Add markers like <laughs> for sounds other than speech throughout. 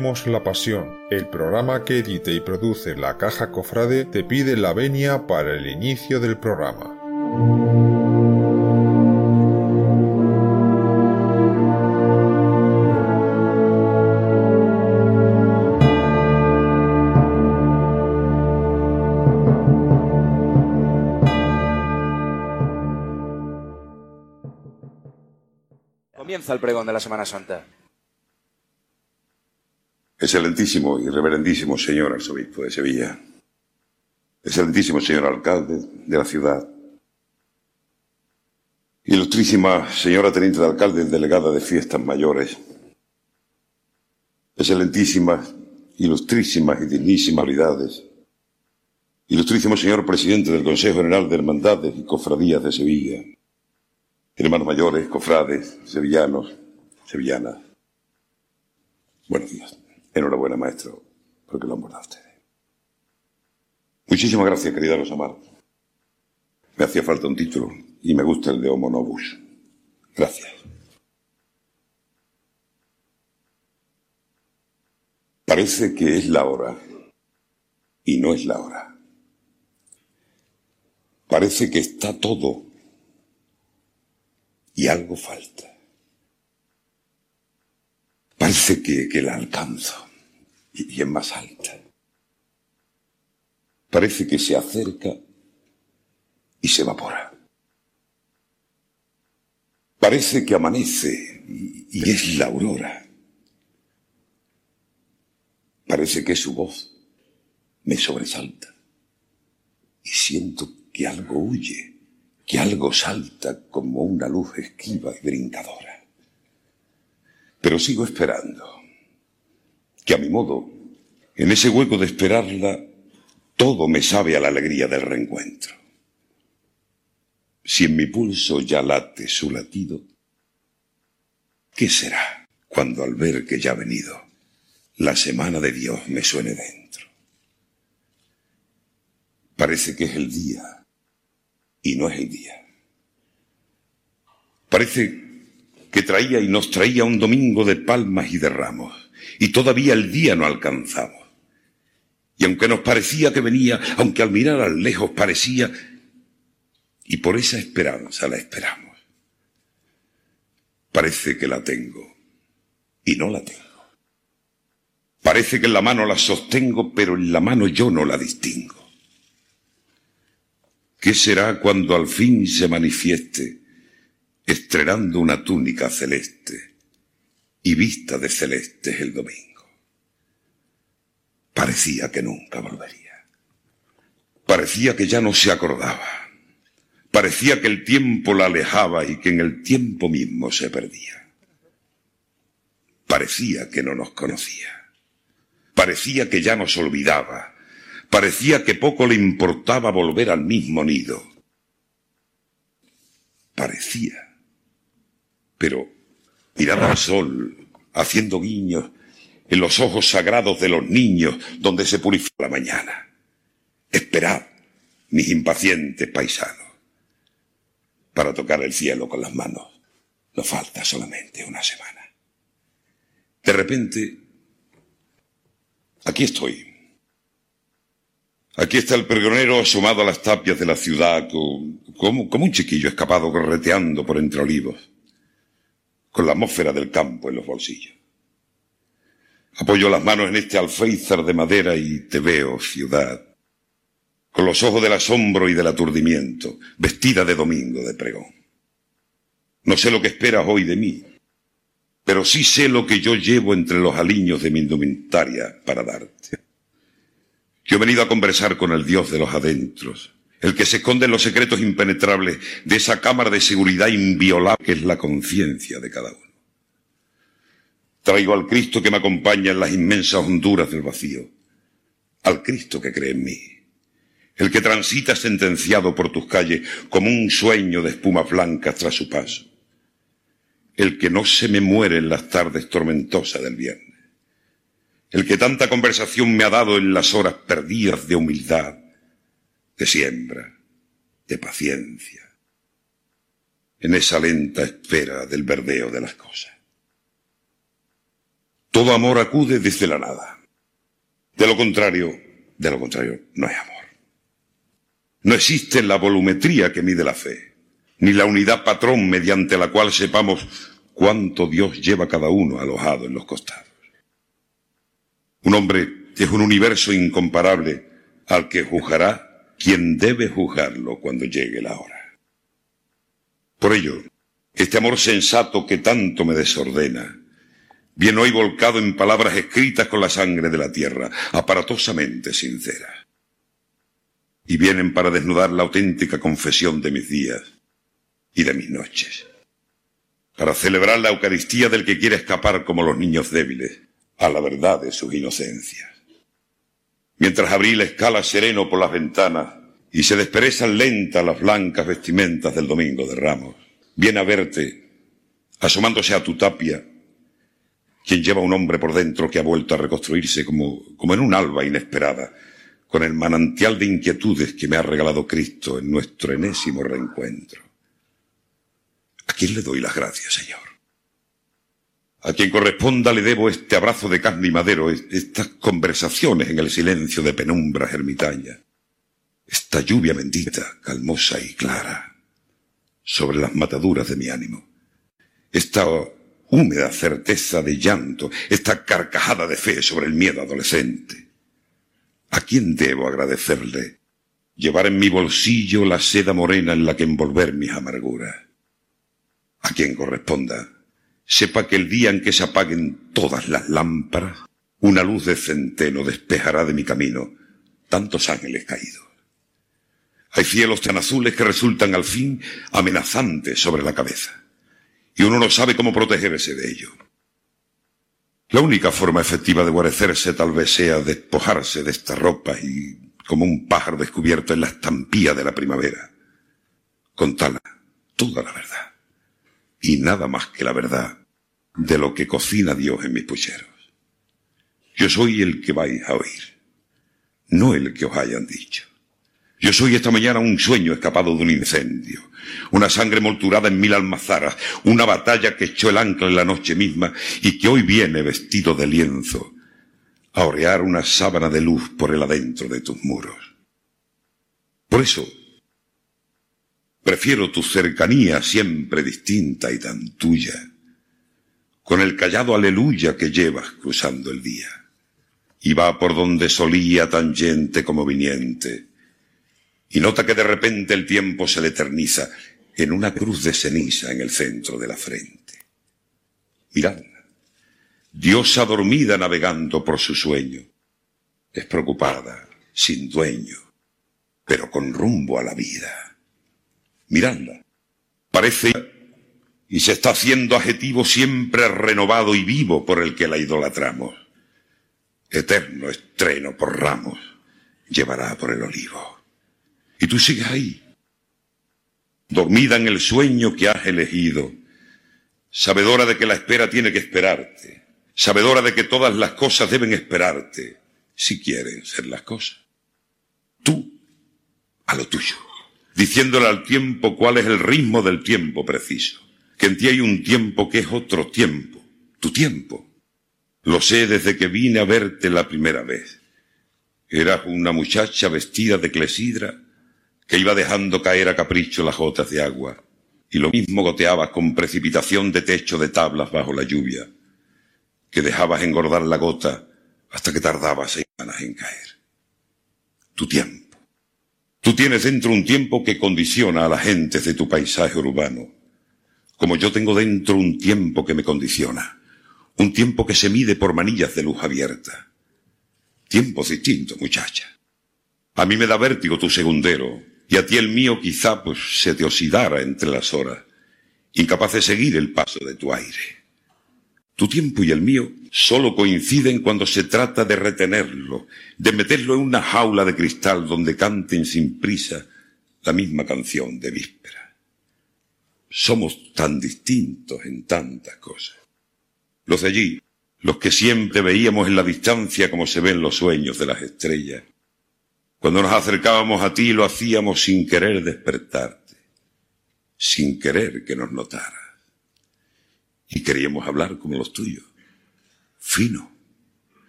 La Pasión, el programa que edita y produce la Caja Cofrade, te pide la venia para el inicio del programa. Comienza el pregón de la Semana Santa. Excelentísimo y reverendísimo señor arzobispo de Sevilla, excelentísimo señor alcalde de la ciudad, ilustrísima señora teniente de alcalde delegada de fiestas mayores, excelentísimas, ilustrísimas y dignísimas autoridades, ilustrísimo señor presidente del Consejo General de Hermandades y Cofradías de Sevilla, hermanos mayores, cofrades, sevillanos, sevillanas. Buenos días. Enhorabuena, maestro, porque lo han bordado ustedes. Muchísimas gracias, querida Rosamar. Me hacía falta un título y me gusta el de Homo Novus. Gracias. Parece que es la hora y no es la hora. Parece que está todo y algo falta. Parece que, que la alcanzo y, es más alta. Parece que se acerca y se evapora. Parece que amanece y, y es la aurora. Parece que su voz me sobresalta y siento que algo huye, que algo salta como una luz esquiva y brincadora. Pero sigo esperando, que a mi modo, en ese hueco de esperarla, todo me sabe a la alegría del reencuentro. Si en mi pulso ya late su latido, ¿qué será cuando al ver que ya ha venido, la semana de Dios me suene dentro? Parece que es el día y no es el día. Parece que traía y nos traía un domingo de palmas y de ramos, y todavía el día no alcanzamos. Y aunque nos parecía que venía, aunque al mirar al lejos parecía, y por esa esperanza la esperamos. Parece que la tengo, y no la tengo. Parece que en la mano la sostengo, pero en la mano yo no la distingo. ¿Qué será cuando al fin se manifieste, estrenando una túnica celeste y vista de celestes el domingo? Parecía que nunca volvería. Parecía que ya no se acordaba. Parecía que el tiempo la alejaba y que en el tiempo mismo se perdía. Parecía que no nos conocía. Parecía que ya nos olvidaba. Parecía que poco le importaba volver al mismo nido. Parecía. Pero miraba al sol, haciendo guiños en los ojos sagrados de los niños donde se purifica la mañana. Esperad, mis impacientes paisanos. Para tocar el cielo con las manos nos falta solamente una semana. De repente, aquí estoy. Aquí está el pregonero asomado a las tapias de la ciudad como, como un chiquillo escapado correteando por entre olivos, con la atmósfera del campo en los bolsillos. Apoyo las manos en este alféizar de madera y te veo, ciudad, con los ojos del asombro y del aturdimiento, vestida de domingo de pregón. No sé lo que esperas hoy de mí, pero sí sé lo que yo llevo entre los aliños de mi indumentaria para darte. Yo he venido a conversar con el Dios de los adentros, el que se esconde en los secretos impenetrables de esa cámara de seguridad inviolable que es la conciencia de cada uno. Traigo al Cristo que me acompaña en las inmensas honduras del vacío, al Cristo que cree en mí, el que transita sentenciado por tus calles como un sueño de espumas blancas tras su paso, el que no se me muere en las tardes tormentosas del viernes, el que tanta conversación me ha dado en las horas perdidas de humildad, de siembra, de paciencia, en esa lenta espera del verdeo de las cosas. Todo amor acude desde la nada. De lo contrario, de lo contrario, no hay amor. No existe la volumetría que mide la fe, ni la unidad patrón mediante la cual sepamos cuánto Dios lleva cada uno alojado en los costados. Un hombre es un universo incomparable al que juzgará quien debe juzgarlo cuando llegue la hora. Por ello, este amor sensato que tanto me desordena, viene hoy volcado en palabras escritas con la sangre de la tierra, aparatosamente sinceras. Y vienen para desnudar la auténtica confesión de mis días y de mis noches. Para celebrar la Eucaristía del que quiere escapar como los niños débiles a la verdad de sus inocencias. Mientras Abril escala sereno por las ventanas y se desperezan lentas las blancas vestimentas del domingo de Ramos, viene a verte, asomándose a tu tapia, quien lleva un hombre por dentro que ha vuelto a reconstruirse como, como en un alba inesperada, con el manantial de inquietudes que me ha regalado Cristo en nuestro enésimo reencuentro. ¿A quién le doy las gracias, Señor? A quien corresponda le debo este abrazo de carne y madero, estas conversaciones en el silencio de penumbras ermitañas, esta lluvia bendita, calmosa y clara, sobre las mataduras de mi ánimo, esta húmeda certeza de llanto, esta carcajada de fe sobre el miedo adolescente. ¿A quién debo agradecerle llevar en mi bolsillo la seda morena en la que envolver mis amarguras? A quien corresponda, sepa que el día en que se apaguen todas las lámparas, una luz de centeno despejará de mi camino tantos ángeles caídos. Hay cielos tan azules que resultan al fin amenazantes sobre la cabeza y uno no sabe cómo protegerse de ello. La única forma efectiva de guarecerse tal vez sea despojarse de esta ropa y, como un pájaro descubierto en la estampía de la primavera, contarla toda la verdad y nada más que la verdad de lo que cocina Dios en mis pucheros. Yo soy el que vais a oír, no el que os hayan dicho. Yo soy esta mañana un sueño escapado de un incendio, una sangre molturada en mil almazaras, una batalla que echó el ancla en la noche misma y que hoy viene vestido de lienzo a orear una sábana de luz por el adentro de tus muros. Por eso, prefiero tu cercanía siempre distinta y tan tuya, con el callado aleluya que llevas cruzando el día, y va por donde solía tan gente como viniente, y nota que de repente el tiempo se le eterniza en una cruz de ceniza en el centro de la frente. Mirad, diosa dormida navegando por su sueño, despreocupada, sin dueño, pero con rumbo a la vida. Miradla, parece y se está haciendo adjetivo siempre renovado y vivo por el que la idolatramos. Eterno estreno por ramos llevará por el olivo. Y tú sigues ahí, dormida en el sueño que has elegido, sabedora de que la espera tiene que esperarte, sabedora de que todas las cosas deben esperarte, si quieren ser las cosas. Tú, a lo tuyo, diciéndole al tiempo cuál es el ritmo del tiempo preciso, que en ti hay un tiempo que es otro tiempo, tu tiempo. Lo sé desde que vine a verte la primera vez. Eras una muchacha vestida de clesidra, que iba dejando caer a capricho las gotas de agua, y lo mismo goteabas con precipitación de techo de tablas bajo la lluvia, que dejabas engordar la gota hasta que tardabas semanas en caer. Tu tiempo. Tú tienes dentro un tiempo que condiciona a las gentes de tu paisaje urbano, como yo tengo dentro un tiempo que me condiciona, un tiempo que se mide por manillas de luz abierta. Tiempos distintos, muchacha. A mí me da vértigo tu segundero, y a ti el mío quizá pues se te oxidara entre las horas, incapaz de seguir el paso de tu aire. Tu tiempo y el mío solo coinciden cuando se trata de retenerlo, de meterlo en una jaula de cristal donde canten sin prisa la misma canción de víspera. Somos tan distintos en tantas cosas. Los de allí, los que siempre veíamos en la distancia como se ven los sueños de las estrellas, cuando nos acercábamos a ti lo hacíamos sin querer despertarte, sin querer que nos notaras. Y queríamos hablar como los tuyos, fino.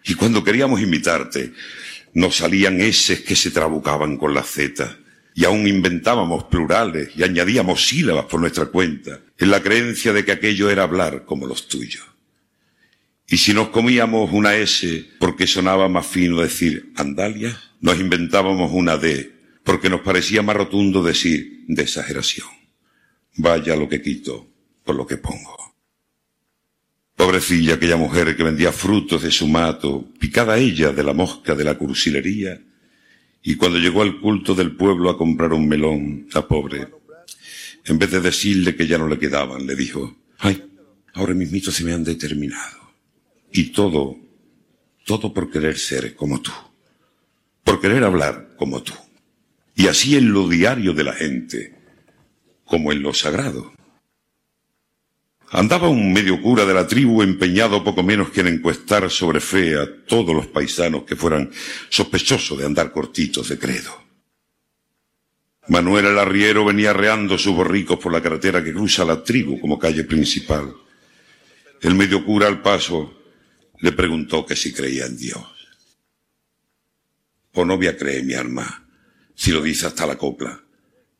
Y cuando queríamos imitarte, nos salían eses que se trabucaban con la Z. Y aún inventábamos plurales y añadíamos sílabas por nuestra cuenta, en la creencia de que aquello era hablar como los tuyos. Y si nos comíamos una S porque sonaba más fino decir andalia, nos inventábamos una D porque nos parecía más rotundo decir de exageración. Vaya lo que quito por lo que pongo. Pobrecilla aquella mujer que vendía frutos de su mato, picada ella de la mosca de la cursilería, y cuando llegó al culto del pueblo a comprar un melón, la pobre, en vez de decirle que ya no le quedaban, le dijo, ay, ahora mis mitos se me han determinado. Y todo, todo por querer ser como tú, por querer hablar como tú. Y así en lo diario de la gente, como en lo sagrado. Andaba un medio cura de la tribu empeñado poco menos que en encuestar sobre fe a todos los paisanos que fueran sospechosos de andar cortitos de credo. Manuel el arriero venía reando sus borricos por la carretera que cruza la tribu como calle principal. El medio cura al paso le preguntó que si creía en Dios. O no voy a creer, mi alma, si lo dice hasta la copla,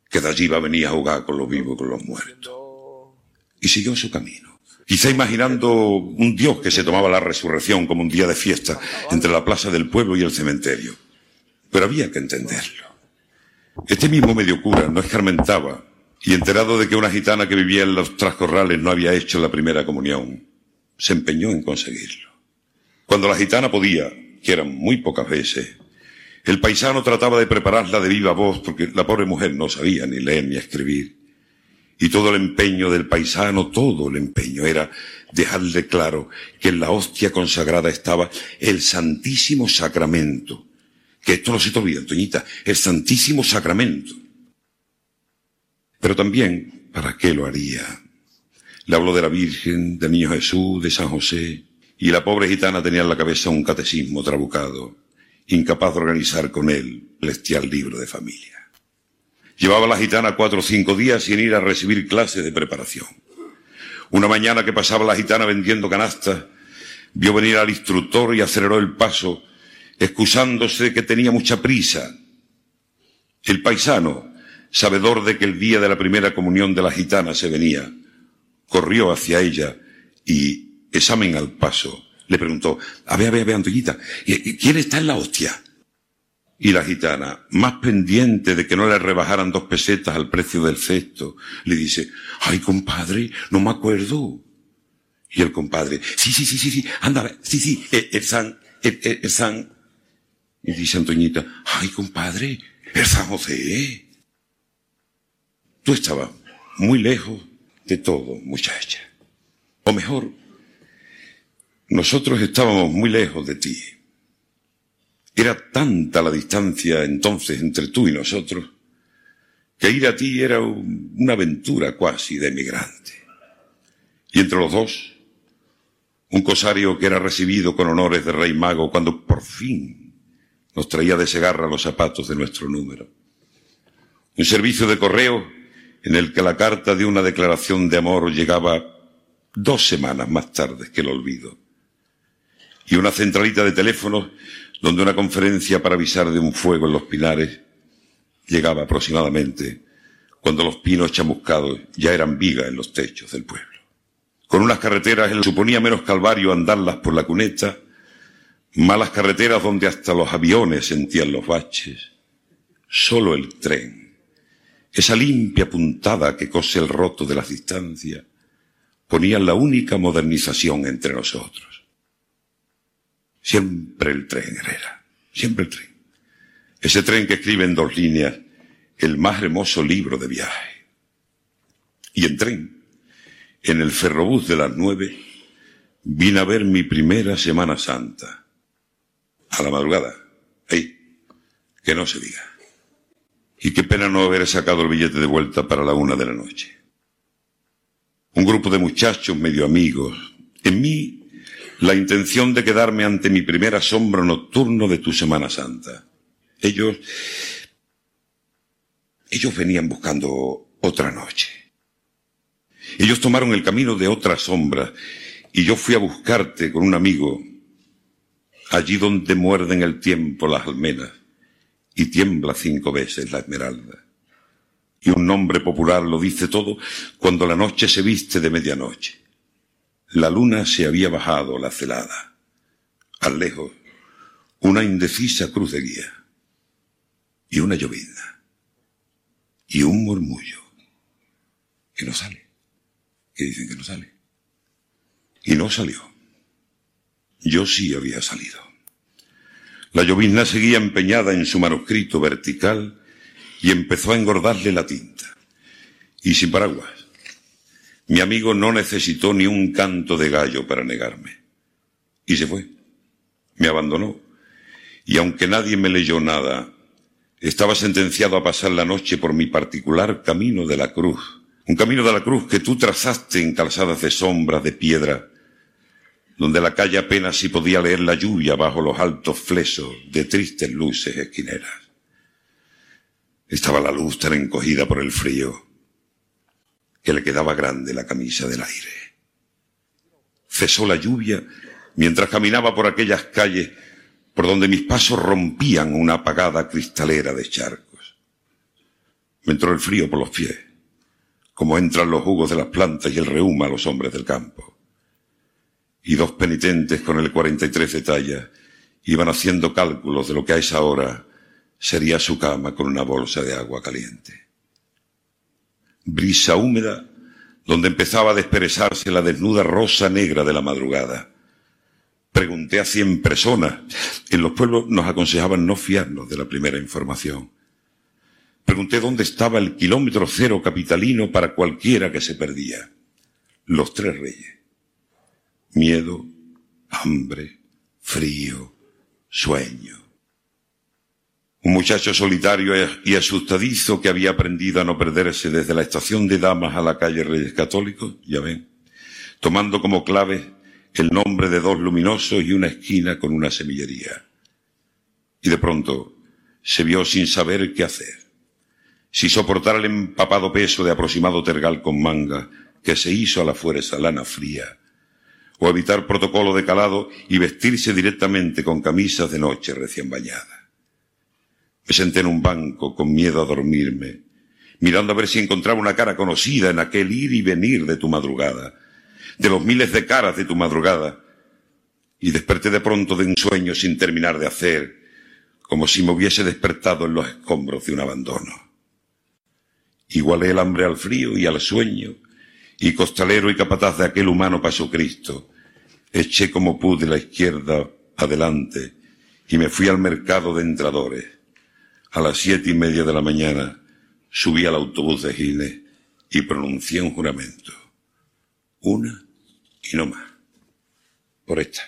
que de allí va a venir a jugar con los vivos y con los muertos y siguió su camino. Quizá imaginando un Dios que se tomaba la resurrección como un día de fiesta entre la plaza del pueblo y el cementerio. Pero había que entenderlo. Este mismo medio cura no escarmentaba y enterado de que una gitana que vivía en los trascorrales no había hecho la primera comunión, se empeñó en conseguirlo. Cuando la gitana podía, que eran muy pocas veces, el paisano trataba de prepararla de viva voz porque la pobre mujer no sabía ni leer ni escribir. Y todo el empeño del paisano, todo el empeño era dejarle claro que en la hostia consagrada estaba el Santísimo Sacramento. Que esto no se te olvida, Antoñita, el Santísimo Sacramento. Pero también, ¿para qué lo haría? Le habló de la Virgen, del Niño Jesús, de San José, y la pobre gitana tenía en la cabeza un catecismo trabucado, incapaz de organizar con él el celestial libro de familia. Llevaba la gitana cuatro o cinco días sin ir a recibir clases de preparación. Una mañana que pasaba la gitana vendiendo canastas, vio venir al instructor y aceleró el paso, excusándose de que tenía mucha prisa. El paisano, sabedor de que el día de la primera comunión de la gitana se venía, corrió hacia ella y, examen al paso, le preguntó, a ver, a ver, a ver, Antoñita, ¿quién está en la hostia? Y la gitana, más pendiente de que no le rebajaran dos pesetas al precio del cesto, le dice, ay compadre, no me acuerdo. Y el compadre, sí, sí, sí, sí, sí, anda, sí, sí, el, el San, el, el, San. Y dice Antoñita, ay compadre, el San José. Tú estabas muy lejos de todo, muchacha. O mejor, nosotros estábamos muy lejos de ti. Era tanta la distancia entonces entre tú y nosotros que ir a ti era una aventura cuasi de emigrante. Y entre los dos, un cosario que era recibido con honores de rey mago cuando por fin nos traía de segarra los zapatos de nuestro número. Un servicio de correo en el que la carta de una declaración de amor llegaba dos semanas más tarde que el olvido. Y una centralita de teléfono donde una conferencia para avisar de un fuego en los pilares llegaba aproximadamente cuando los pinos chamuscados ya eran viga en los techos del pueblo. Con unas carreteras él suponía menos calvario andarlas por la cuneta, malas carreteras donde hasta los aviones sentían los baches, solo el tren, esa limpia puntada que cose el roto de las distancias, ponía la única modernización entre nosotros. Siempre el tren, Herrera. Siempre el tren. Ese tren que escribe en dos líneas el más hermoso libro de viaje. Y en tren, en el ferrobús de las nueve, vine a ver mi primera Semana Santa. A la madrugada. ¡Ey! Que no se diga. Y qué pena no haber sacado el billete de vuelta para la una de la noche. Un grupo de muchachos medio amigos. En mí la intención de quedarme ante mi primer asombro nocturno de tu Semana Santa. Ellos, ellos venían buscando otra noche. Ellos tomaron el camino de otra sombra y yo fui a buscarte con un amigo allí donde muerden el tiempo las almenas y tiembla cinco veces la esmeralda. Y un nombre popular lo dice todo cuando la noche se viste de medianoche. La luna se había bajado la celada. Al lejos, una indecisa cruz de guía. Y una llovizna. Y un murmullo. Que no sale. Que dicen que no sale. Y no salió. Yo sí había salido. La llovizna seguía empeñada en su manuscrito vertical y empezó a engordarle la tinta. Y sin paraguas. Mi amigo no necesitó ni un canto de gallo para negarme. Y se fue. Me abandonó. Y aunque nadie me leyó nada, estaba sentenciado a pasar la noche por mi particular camino de la cruz. Un camino de la cruz que tú trazaste en calzadas de sombras de piedra donde la calle apenas si podía leer la lluvia bajo los altos flesos de tristes luces esquineras. Estaba la luz tan encogida por el frío que le quedaba grande la camisa del aire. Cesó la lluvia mientras caminaba por aquellas calles por donde mis pasos rompían una apagada cristalera de charcos. Me entró el frío por los pies, como entran los jugos de las plantas y el reuma a los hombres del campo y dos penitentes con el 43 de talla iban haciendo cálculos de lo que a esa hora sería su cama con una bolsa de agua caliente. Brisa húmeda donde empezaba a desperezarse la desnuda rosa negra de la madrugada. Pregunté a cien personas. En los pueblos nos aconsejaban no fiarnos de la primera información. Pregunté dónde estaba el kilómetro cero capitalino para cualquiera que se perdía. Los tres reyes miedo, hambre, frío, sueño. Un muchacho solitario y asustadizo que había aprendido a no perderse desde la estación de damas a la calle Reyes Católicos, ya ven, tomando como clave el nombre de dos luminosos y una esquina con una semillería. Y de pronto se vio sin saber qué hacer. Si soportar el empapado peso de aproximado tergal con manga que se hizo a la fuerza lana fría, o evitar protocolo de calado y vestirse directamente con camisas de noche recién bañada. Me senté en un banco con miedo a dormirme, mirando a ver si encontraba una cara conocida en aquel ir y venir de tu madrugada, de los miles de caras de tu madrugada, y desperté de pronto de un sueño sin terminar de hacer, como si me hubiese despertado en los escombros de un abandono. Igualé el hambre al frío y al sueño, y costalero y capataz de aquel humano pasó Cristo, Eché como pude la izquierda adelante y me fui al mercado de entradores. A las siete y media de la mañana subí al autobús de Gines y pronuncié un juramento. Una y no más. Por esta.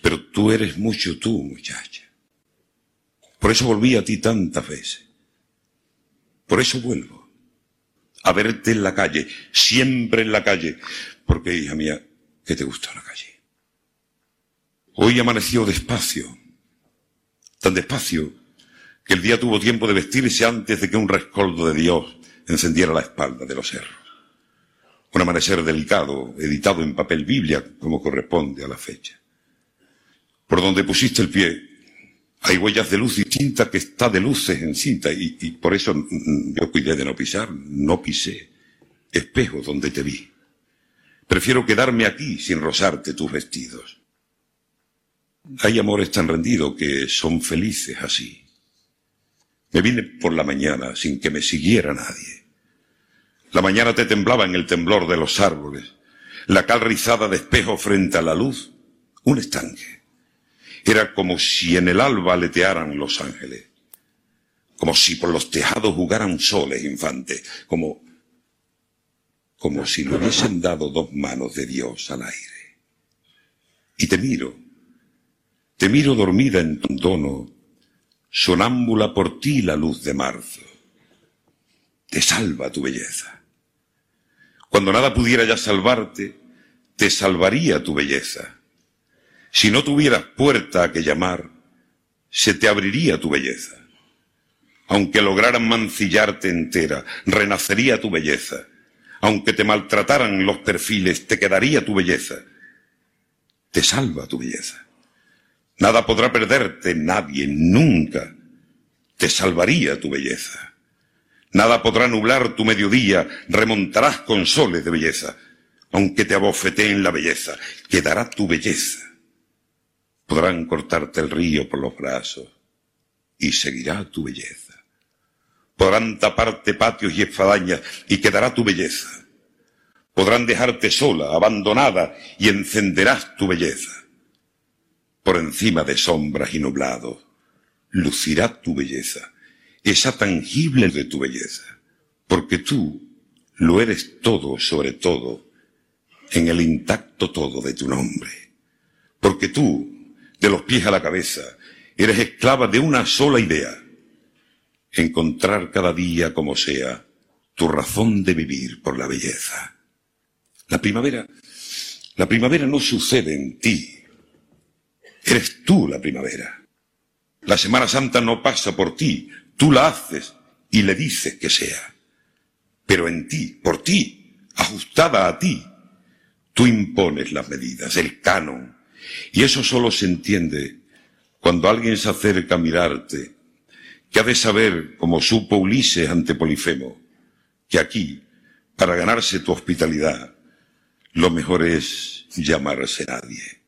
Pero tú eres mucho tú, muchacha. Por eso volví a ti tantas veces. Por eso vuelvo. A verte en la calle, siempre en la calle. Porque, hija mía, que te gustó la calle. Hoy amaneció despacio, tan despacio que el día tuvo tiempo de vestirse antes de que un rescoldo de Dios encendiera la espalda de los cerros. Un amanecer delicado, editado en papel Biblia, como corresponde a la fecha. Por donde pusiste el pie, hay huellas de luz distinta que está de luces en cinta, y, y por eso yo cuidé de no pisar, no pisé. Espejo donde te vi. Prefiero quedarme aquí sin rozarte tus vestidos. Hay amores tan rendidos que son felices así. Me vine por la mañana sin que me siguiera nadie. La mañana te temblaba en el temblor de los árboles, la cal rizada de espejo frente a la luz, un estanque. Era como si en el alba aletearan los ángeles, como si por los tejados jugaran soles infantes, como como si le hubiesen dado dos manos de Dios al aire. Y te miro, te miro dormida en tu tono, sonámbula por ti la luz de marzo. Te salva tu belleza. Cuando nada pudiera ya salvarte, te salvaría tu belleza. Si no tuvieras puerta a que llamar, se te abriría tu belleza. Aunque lograran mancillarte entera, renacería tu belleza aunque te maltrataran los perfiles, te quedaría tu belleza. te salva tu belleza. Nada podrá perderte, nadie, nunca. Te salvaría tu belleza. Nada podrá nublar tu mediodía, remontarás con soles de belleza. Aunque te abofeteen la belleza, quedará tu belleza. Podrán cortarte el río por los brazos y seguirá tu belleza. Podrán taparte patios y espadañas y quedará tu belleza. Podrán dejarte sola, abandonada y encenderás tu belleza. Por encima de sombras y nublados, lucirá tu belleza, esa tangible de tu belleza, porque tú lo eres todo sobre todo en el intacto todo de tu nombre. Porque tú, de los pies a la cabeza, eres esclava de una sola idea. Encontrar cada día como sea tu razón de vivir por la belleza. La primavera, la primavera no sucede en ti. Eres tú la primavera. La Semana Santa no pasa por ti, tú la haces y le dices que sea. Pero en ti, por ti, ajustada a ti, Tú impones las medidas, el canon. Y eso solo se entiende cuando alguien se acerca a mirarte, que ha de saber, como supo Ulises ante Polifemo, que aquí, para ganarse tu hospitalidad, lo mejor es llamarse nadie.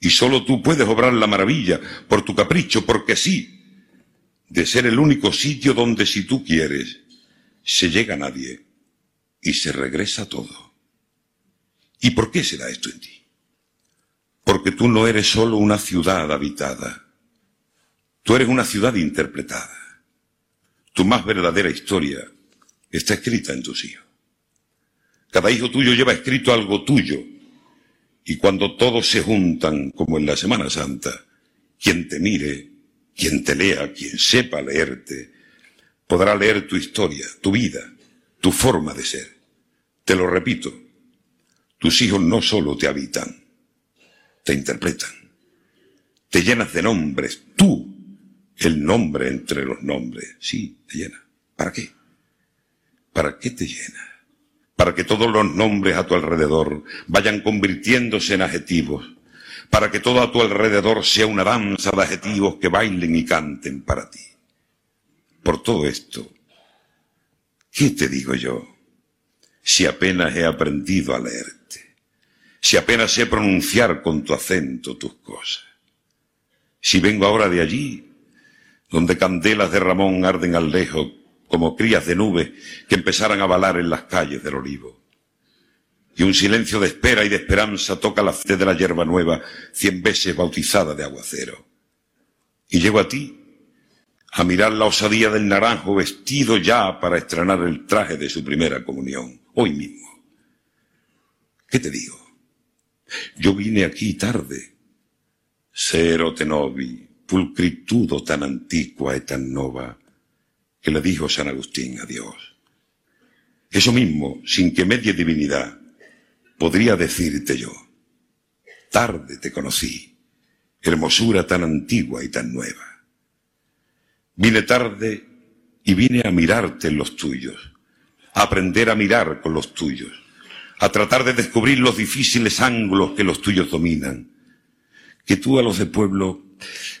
Y solo tú puedes obrar la maravilla por tu capricho, porque sí, de ser el único sitio donde si tú quieres, se llega a nadie y se regresa todo. ¿Y por qué será esto en ti? Porque tú no eres solo una ciudad habitada, tú eres una ciudad interpretada. Tu más verdadera historia está escrita en tus hijos. Cada hijo tuyo lleva escrito algo tuyo, y cuando todos se juntan, como en la Semana Santa, quien te mire, quien te lea, quien sepa leerte, podrá leer tu historia, tu vida, tu forma de ser. Te lo repito, tus hijos no solo te habitan, te interpretan. Te llenas de nombres, tú, el nombre entre los nombres. Sí, te llena. ¿Para qué? ¿Para qué te llena? Para que todos los nombres a tu alrededor vayan convirtiéndose en adjetivos. Para que todo a tu alrededor sea una danza de adjetivos que bailen y canten para ti. Por todo esto, ¿qué te digo yo? Si apenas he aprendido a leer si apenas sé pronunciar con tu acento tus cosas. Si vengo ahora de allí, donde candelas de Ramón arden al lejos como crías de nubes que empezaran a balar en las calles del olivo. Y un silencio de espera y de esperanza toca la fe de la hierba nueva, cien veces bautizada de aguacero. Y llego a ti a mirar la osadía del naranjo vestido ya para estrenar el traje de su primera comunión, hoy mismo. ¿Qué te digo? Yo vine aquí tarde. Cero te novi, pulcritudo tan antigua y tan nova, que le dijo San Agustín a Dios. Eso mismo, sin que medie divinidad, podría decirte yo. Tarde te conocí, hermosura tan antigua y tan nueva. Vine tarde y vine a mirarte en los tuyos, a aprender a mirar con los tuyos a tratar de descubrir los difíciles ángulos que los tuyos dominan, que tú a los de pueblo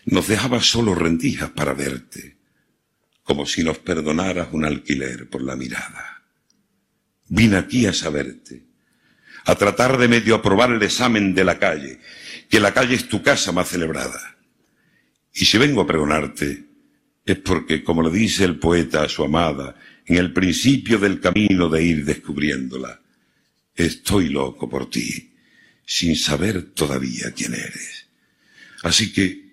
nos dejabas solo rendijas para verte, como si nos perdonaras un alquiler por la mirada. Vine aquí a saberte, a tratar de medio aprobar el examen de la calle, que la calle es tu casa más celebrada. Y si vengo a pregonarte, es porque, como le dice el poeta a su amada, en el principio del camino de ir descubriéndola, Estoy loco por ti, sin saber todavía quién eres. Así que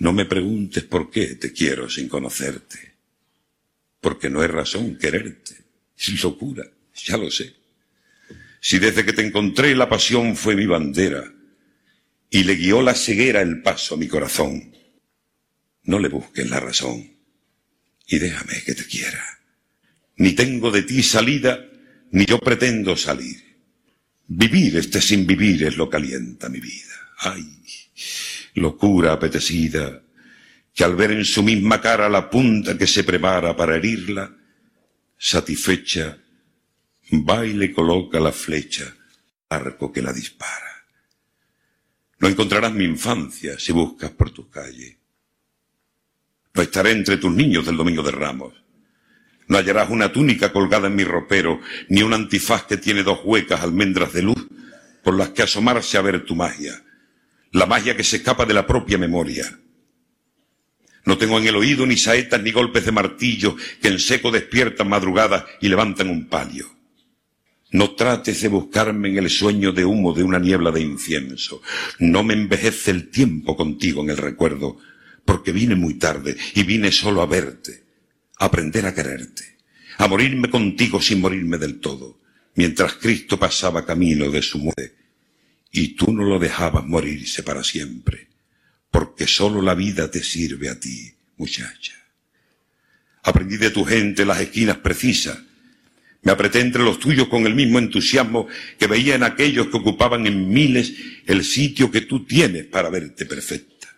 no me preguntes por qué te quiero sin conocerte, porque no es razón quererte, es locura, ya lo sé. Si desde que te encontré la pasión fue mi bandera y le guió la ceguera el paso a mi corazón, no le busques la razón y déjame que te quiera. Ni tengo de ti salida ni yo pretendo salir. Vivir este sin vivir es lo que alienta mi vida. Ay, locura apetecida, que al ver en su misma cara la punta que se prepara para herirla, satisfecha, va y le coloca la flecha, arco que la dispara. No encontrarás mi infancia si buscas por tus calles. No estaré entre tus niños del Domingo de Ramos. No hallarás una túnica colgada en mi ropero, ni un antifaz que tiene dos huecas almendras de luz por las que asomarse a ver tu magia, la magia que se escapa de la propia memoria. No tengo en el oído ni saetas ni golpes de martillo que en seco despiertan madrugadas y levantan un palio. No trates de buscarme en el sueño de humo de una niebla de incienso. No me envejece el tiempo contigo en el recuerdo, porque vine muy tarde y vine solo a verte, a aprender a quererte, a morirme contigo sin morirme del todo, mientras Cristo pasaba camino de su muerte, y tú no lo dejabas morirse para siempre, porque solo la vida te sirve a ti, muchacha. Aprendí de tu gente las esquinas precisas, me apreté entre los tuyos con el mismo entusiasmo que veía en aquellos que ocupaban en miles el sitio que tú tienes para verte perfecta.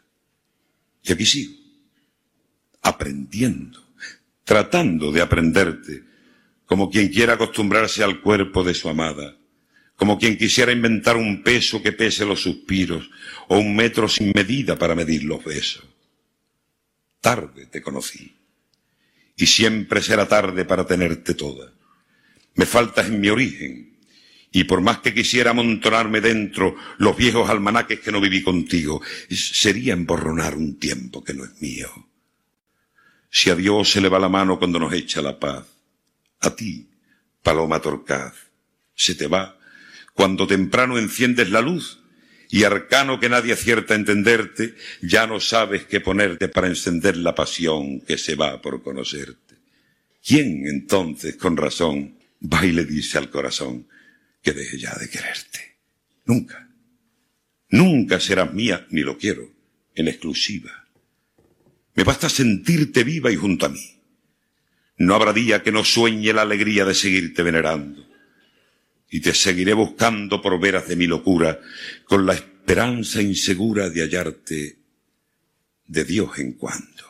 Y aquí sigo, aprendiendo, tratando de aprenderte, como quien quiera acostumbrarse al cuerpo de su amada, como quien quisiera inventar un peso que pese los suspiros, o un metro sin medida para medir los besos. Tarde te conocí, y siempre será tarde para tenerte toda me faltas en mi origen. Y por más que quisiera amontonarme dentro los viejos almanaques que no viví contigo, sería emborronar un tiempo que no es mío. Si a Dios se le va la mano cuando nos echa la paz, a ti, paloma torcaz, se te va cuando temprano enciendes la luz y arcano que nadie acierta a entenderte, ya no sabes qué ponerte para encender la pasión que se va por conocerte. ¿Quién entonces, con razón, va y le dice al corazón que deje ya de quererte. Nunca. Nunca serás mía, ni lo quiero, en exclusiva. Me basta sentirte viva y junto a mí. No habrá día que no sueñe la alegría de seguirte venerando. Y te seguiré buscando por veras de mi locura, con la esperanza insegura de hallarte de Dios en cuando.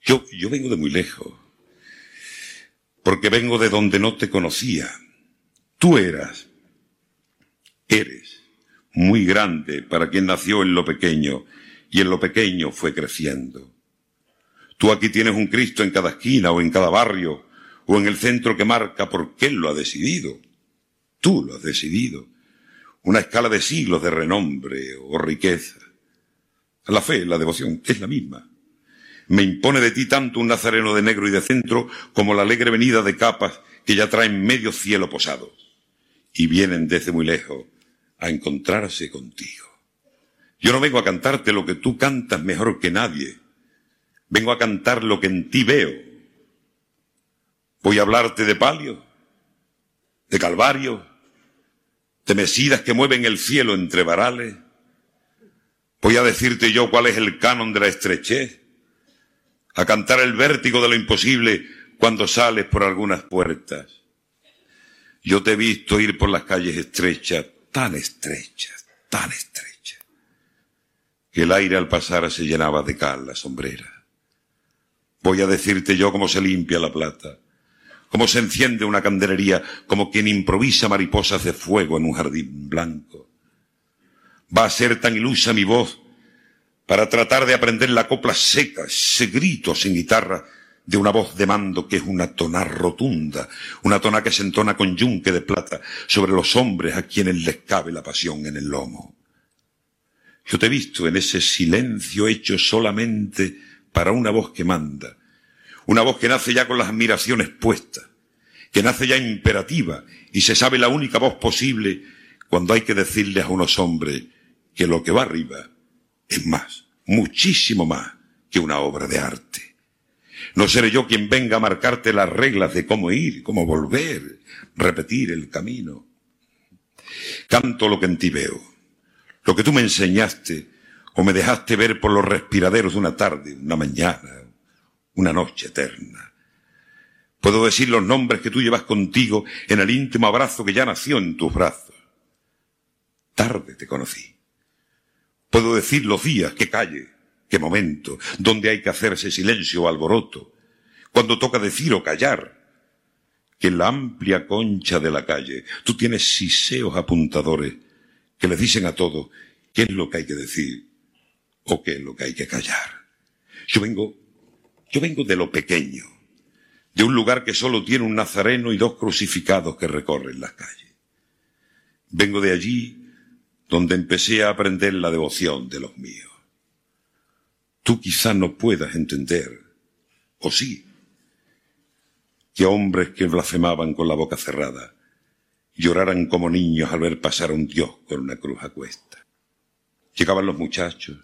Yo, yo vengo de muy lejos porque vengo de donde no te conocía. Tú eras, eres, muy grande para quien nació en lo pequeño y en lo pequeño fue creciendo. Tú aquí tienes un Cristo en cada esquina o en cada barrio o en el centro que marca porque Él lo ha decidido. Tú lo has decidido. Una escala de siglos de renombre o riqueza. La fe, la devoción, es la misma. Me impone de ti tanto un nazareno de negro y de centro como la alegre venida de capas que ya traen medio cielo posado. Y vienen desde muy lejos a encontrarse contigo. Yo no vengo a cantarte lo que tú cantas mejor que nadie. Vengo a cantar lo que en ti veo. Voy a hablarte de palio, de calvario, de mesidas que mueven el cielo entre varales. Voy a decirte yo cuál es el canon de la estrechez a cantar el vértigo de lo imposible cuando sales por algunas puertas. Yo te he visto ir por las calles estrechas, tan estrechas, tan estrechas, que el aire al pasar se llenaba de cal la sombrera. Voy a decirte yo cómo se limpia la plata, cómo se enciende una candelería, como quien improvisa mariposas de fuego en un jardín blanco. Va a ser tan ilusa mi voz para tratar de aprender la copla seca, ese grito sin guitarra de una voz de mando que es una tona rotunda, una tona que se entona con yunque de plata sobre los hombres a quienes les cabe la pasión en el lomo. Yo te he visto en ese silencio hecho solamente para una voz que manda, una voz que nace ya con las admiraciones puestas, que nace ya imperativa y se sabe la única voz posible cuando hay que decirle a unos hombres que lo que va arriba es más, muchísimo más que una obra de arte. No seré yo quien venga a marcarte las reglas de cómo ir, cómo volver, repetir el camino. Canto lo que en ti veo, lo que tú me enseñaste o me dejaste ver por los respiraderos de una tarde, una mañana, una noche eterna. Puedo decir los nombres que tú llevas contigo en el íntimo abrazo que ya nació en tus brazos. Tarde te conocí Puedo decir los días, qué calle, qué momento, dónde hay que hacerse silencio o alboroto, cuando toca decir o callar. Que en la amplia concha de la calle tú tienes siseos apuntadores que le dicen a todo qué es lo que hay que decir o qué es lo que hay que callar. Yo vengo, yo vengo de lo pequeño, de un lugar que solo tiene un nazareno y dos crucificados que recorren las calles. Vengo de allí donde empecé a aprender la devoción de los míos. Tú quizás no puedas entender, o sí, que hombres que blasfemaban con la boca cerrada lloraran como niños al ver pasar a un Dios con una cruz a. Llegaban los muchachos,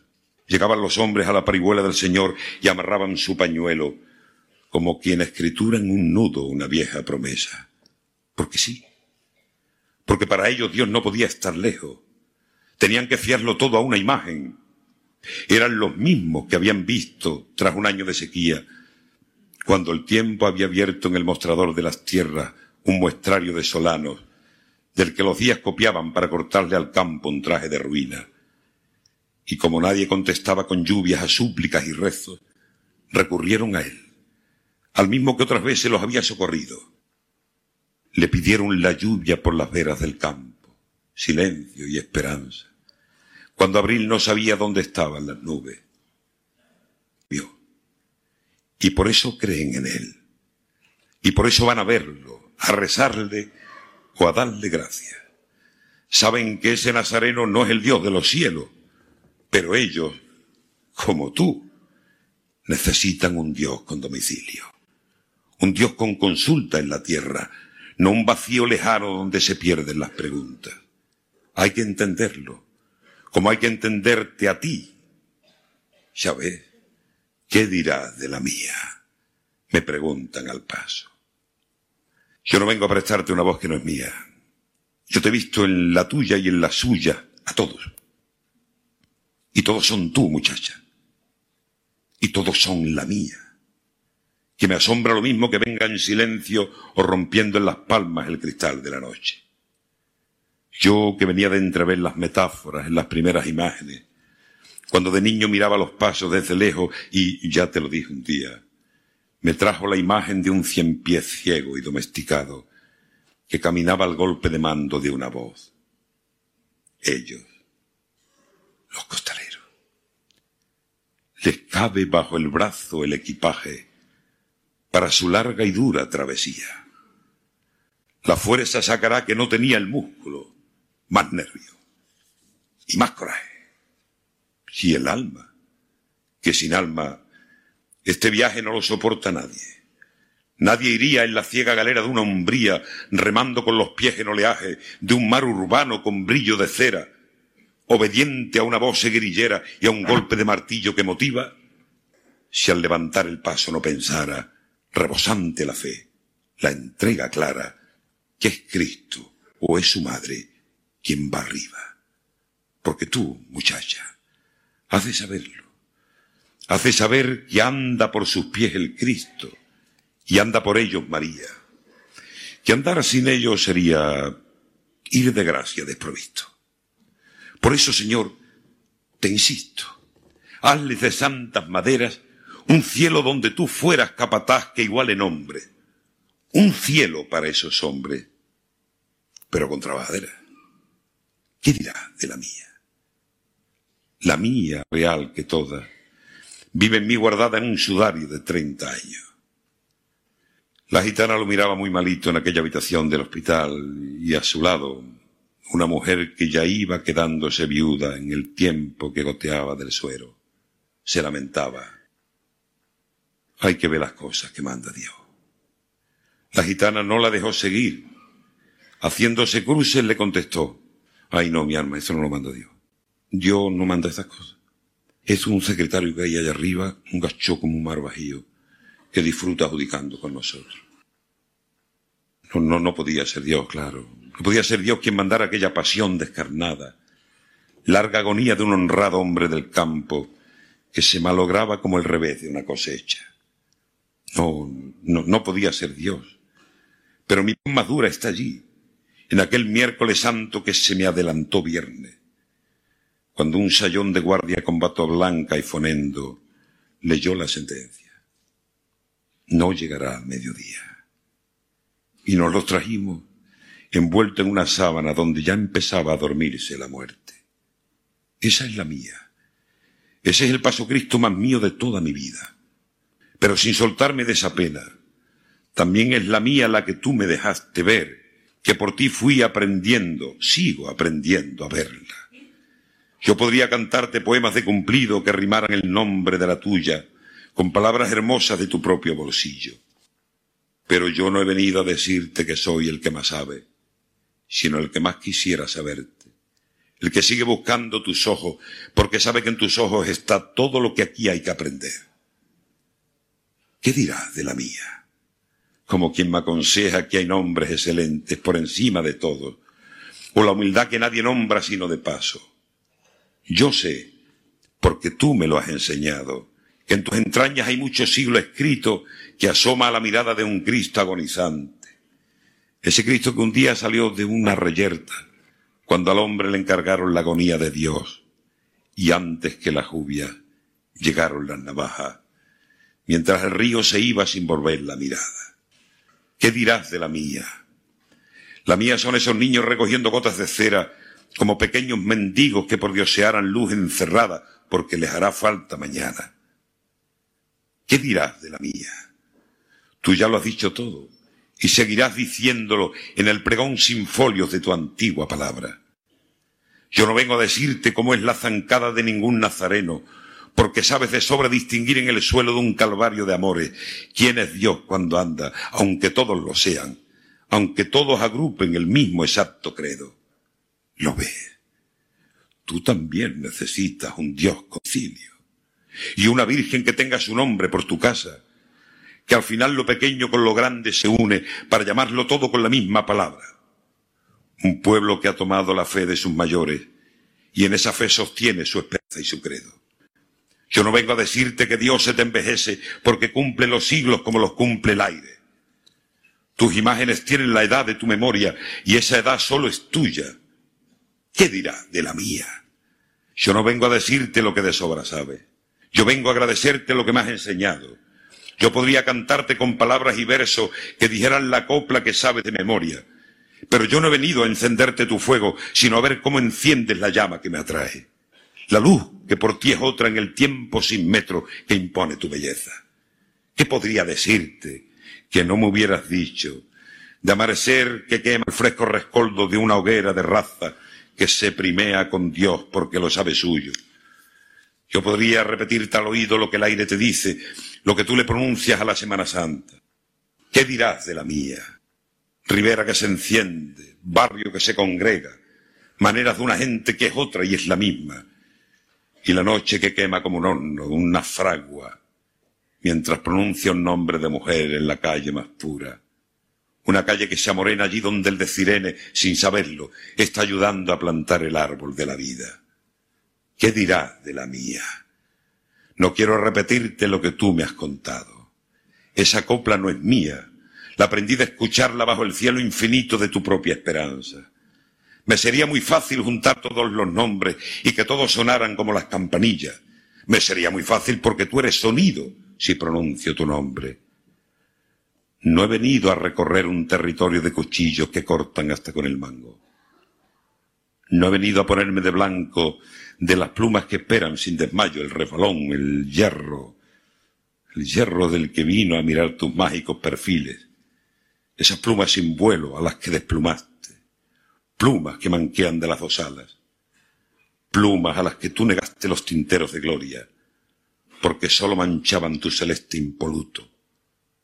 llegaban los hombres a la parihuela del Señor y amarraban su pañuelo como quien escritura en un nudo una vieja promesa. Porque sí, porque para ellos Dios no podía estar lejos. Tenían que fiarlo todo a una imagen. Eran los mismos que habían visto, tras un año de sequía, cuando el tiempo había abierto en el mostrador de las tierras un muestrario de solanos, del que los días copiaban para cortarle al campo un traje de ruina. Y como nadie contestaba con lluvias a súplicas y rezos, recurrieron a él, al mismo que otras veces los había socorrido. Le pidieron la lluvia por las veras del campo, silencio y esperanza. Cuando Abril no sabía dónde estaban las nubes, vio. Y por eso creen en él. Y por eso van a verlo, a rezarle o a darle gracias. Saben que ese Nazareno no es el Dios de los cielos, pero ellos, como tú, necesitan un Dios con domicilio, un Dios con consulta en la tierra, no un vacío lejano donde se pierden las preguntas. Hay que entenderlo, como hay que entenderte a ti. Ya ves, ¿qué dirás de la mía? Me preguntan al paso. Yo no vengo a prestarte una voz que no es mía. Yo te he visto en la tuya y en la suya, a todos. Todos son tú, muchacha. Y todos son la mía. Que me asombra lo mismo que venga en silencio o rompiendo en las palmas el cristal de la noche. Yo que venía de entrever las metáforas en las primeras imágenes, cuando de niño miraba los pasos desde lejos y ya te lo dije un día, me trajo la imagen de un cien pies ciego y domesticado que caminaba al golpe de mando de una voz. Ellos, los costaleros. Les cabe bajo el brazo el equipaje para su larga y dura travesía. La fuerza sacará que no tenía el músculo, más nervio y más coraje. Si el alma, que sin alma este viaje no lo soporta nadie. Nadie iría en la ciega galera de una umbría, remando con los pies en oleaje, de un mar urbano con brillo de cera, obediente a una voz guerrillera y a un golpe de martillo que motiva, si al levantar el paso no pensara, rebosante la fe, la entrega clara, que es Cristo o es su madre quien va arriba. Porque tú, muchacha, has de saberlo. Has de saber que anda por sus pies el Cristo y anda por ellos María. Que andar sin ellos sería ir de gracia desprovisto. Por eso, Señor, te insisto, hazle de santas maderas un cielo donde tú fueras capataz que iguale nombre. Un cielo para esos hombres, pero con trabajadera. ¿Qué dirá de la mía? La mía, real que toda, vive en mí guardada en un sudario de treinta años. La gitana lo miraba muy malito en aquella habitación del hospital y a su lado una mujer que ya iba quedándose viuda en el tiempo que goteaba del suero. Se lamentaba. Hay que ver las cosas que manda Dios. La gitana no la dejó seguir. Haciéndose cruces le contestó, ay no, mi alma, eso no lo manda Dios. Dios no manda esas cosas. Es un secretario que hay allá arriba, un gacho como un mar bajío, que disfruta adjudicando con nosotros. No, no, no podía ser Dios, claro. Podía ser Dios quien mandara aquella pasión descarnada, larga agonía de un honrado hombre del campo que se malograba como el revés de una cosecha. No, no, no podía ser Dios. Pero mi más dura está allí, en aquel miércoles santo que se me adelantó viernes, cuando un sayón de guardia con bato blanca y fonendo leyó la sentencia. No llegará al mediodía. Y nos lo trajimos envuelto en una sábana donde ya empezaba a dormirse la muerte. Esa es la mía. Ese es el paso Cristo más mío de toda mi vida. Pero sin soltarme de esa pena, también es la mía la que tú me dejaste ver, que por ti fui aprendiendo, sigo aprendiendo a verla. Yo podría cantarte poemas de cumplido que rimaran el nombre de la tuya, con palabras hermosas de tu propio bolsillo. Pero yo no he venido a decirte que soy el que más sabe, sino el que más quisiera saberte, el que sigue buscando tus ojos, porque sabe que en tus ojos está todo lo que aquí hay que aprender. ¿Qué dirás de la mía? Como quien me aconseja que hay nombres excelentes por encima de todos, o la humildad que nadie nombra sino de paso. Yo sé, porque tú me lo has enseñado, que en tus entrañas hay mucho siglo escrito que asoma a la mirada de un Cristo agonizante. Ese Cristo que un día salió de una reyerta, cuando al hombre le encargaron la agonía de Dios, y antes que la lluvia llegaron las navajas, mientras el río se iba sin volver la mirada. ¿Qué dirás de la mía? La mía son esos niños recogiendo gotas de cera como pequeños mendigos que por Dios se harán luz encerrada porque les hará falta mañana. ¿Qué dirás de la mía? Tú ya lo has dicho todo y seguirás diciéndolo en el pregón sin folios de tu antigua palabra. Yo no vengo a decirte cómo es la zancada de ningún nazareno, porque sabes de sobra distinguir en el suelo de un calvario de amores quién es Dios cuando anda, aunque todos lo sean, aunque todos agrupen el mismo exacto credo. Lo ves. Tú también necesitas un Dios concilio y una Virgen que tenga su nombre por tu casa, que al final lo pequeño con lo grande se une para llamarlo todo con la misma palabra. Un pueblo que ha tomado la fe de sus mayores y en esa fe sostiene su esperanza y su credo. Yo no vengo a decirte que Dios se te envejece porque cumple los siglos como los cumple el aire. Tus imágenes tienen la edad de tu memoria y esa edad solo es tuya. ¿Qué dirá de la mía? Yo no vengo a decirte lo que de sobra sabe. Yo vengo a agradecerte lo que me has enseñado. Yo podría cantarte con palabras y versos que dijeran la copla que sabes de memoria. Pero yo no he venido a encenderte tu fuego, sino a ver cómo enciendes la llama que me atrae. La luz que por ti es otra en el tiempo sin metro que impone tu belleza. ¿Qué podría decirte que no me hubieras dicho? De amanecer que quema el fresco rescoldo de una hoguera de raza que se primea con Dios porque lo sabe suyo. Yo podría repetirte al oído lo que el aire te dice, lo que tú le pronuncias a la Semana Santa. ¿Qué dirás de la mía? Ribera que se enciende, barrio que se congrega, maneras de una gente que es otra y es la misma, y la noche que quema como un horno, una fragua, mientras pronuncia un nombre de mujer en la calle más pura. Una calle que se amorena allí donde el de Cirene, sin saberlo, está ayudando a plantar el árbol de la vida. ¿Qué dirá de la mía? No quiero repetirte lo que tú me has contado. Esa copla no es mía. La aprendí de escucharla bajo el cielo infinito de tu propia esperanza. Me sería muy fácil juntar todos los nombres y que todos sonaran como las campanillas. Me sería muy fácil porque tú eres sonido si pronuncio tu nombre. No he venido a recorrer un territorio de cuchillos que cortan hasta con el mango. No he venido a ponerme de blanco de las plumas que esperan sin desmayo el refalón, el hierro, el hierro del que vino a mirar tus mágicos perfiles, esas plumas sin vuelo a las que desplumaste, plumas que manquean de las dos alas, plumas a las que tú negaste los tinteros de gloria, porque sólo manchaban tu celeste impoluto.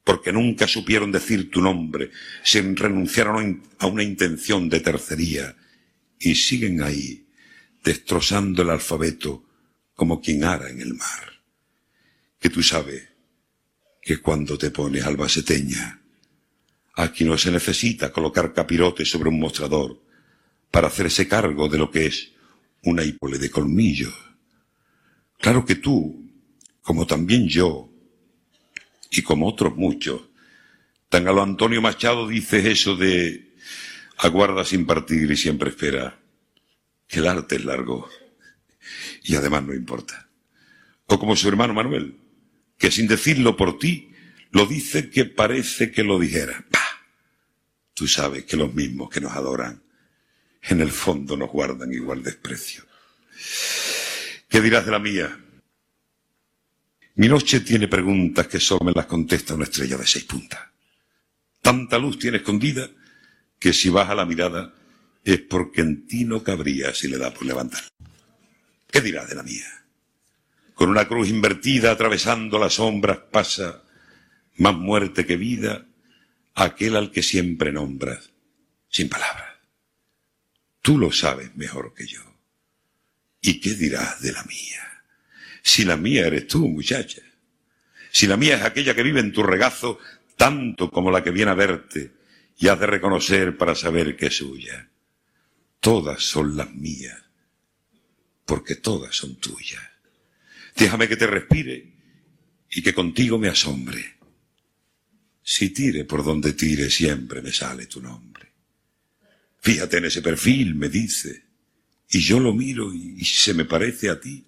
Porque nunca supieron decir tu nombre, se renunciaron a una intención de tercería. Y siguen ahí, destrozando el alfabeto como quien ara en el mar. Que tú sabes que cuando te pones albaceteña, aquí no se necesita colocar capirote sobre un mostrador para hacerse cargo de lo que es una hípole de colmillo. Claro que tú, como también yo, y como otros muchos. Tan a lo Antonio Machado dice eso de aguarda sin partir y siempre espera. El arte es largo y además no importa. O como su hermano Manuel, que sin decirlo por ti, lo dice que parece que lo dijera. ¡Bah! Tú sabes que los mismos que nos adoran, en el fondo nos guardan igual desprecio. ¿Qué dirás de la mía? Mi noche tiene preguntas que solo me las contesta una estrella de seis puntas. Tanta luz tiene escondida que si baja la mirada es porque en ti no cabría si le da por levantar. ¿Qué dirás de la mía? Con una cruz invertida atravesando las sombras pasa más muerte que vida aquel al que siempre nombras sin palabras. Tú lo sabes mejor que yo. ¿Y qué dirás de la mía? Si la mía eres tú, muchacha. Si la mía es aquella que vive en tu regazo tanto como la que viene a verte y has de reconocer para saber que es suya. Todas son las mías, porque todas son tuyas. Déjame que te respire y que contigo me asombre. Si tire por donde tire, siempre me sale tu nombre. Fíjate en ese perfil, me dice, y yo lo miro y, se me parece a ti.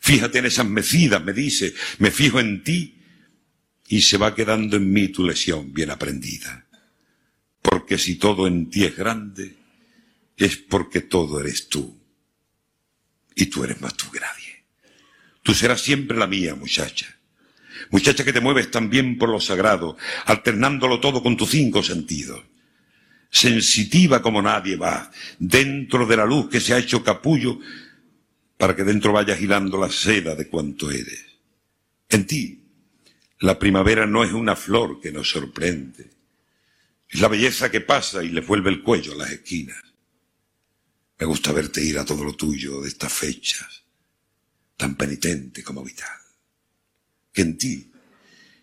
Fíjate en esas mecidas, me dice, me fijo en ti y se va quedando en mí tu lesión bien aprendida. Porque si todo en ti es grande, es porque todo eres tú. Y tú eres más tú que nadie. Tú serás siempre la mía, muchacha. Muchacha que te mueves también por lo sagrado, alternándolo todo con tus cinco sentidos. Sensitiva como nadie va, dentro de la luz que se ha hecho capullo, para que dentro vaya girando la seda de cuanto eres. En ti, la primavera no es una flor que nos sorprende, es la belleza que pasa y le vuelve el cuello a las esquinas. Me gusta verte ir a todo lo tuyo de estas fechas, tan penitente como vital. Que en ti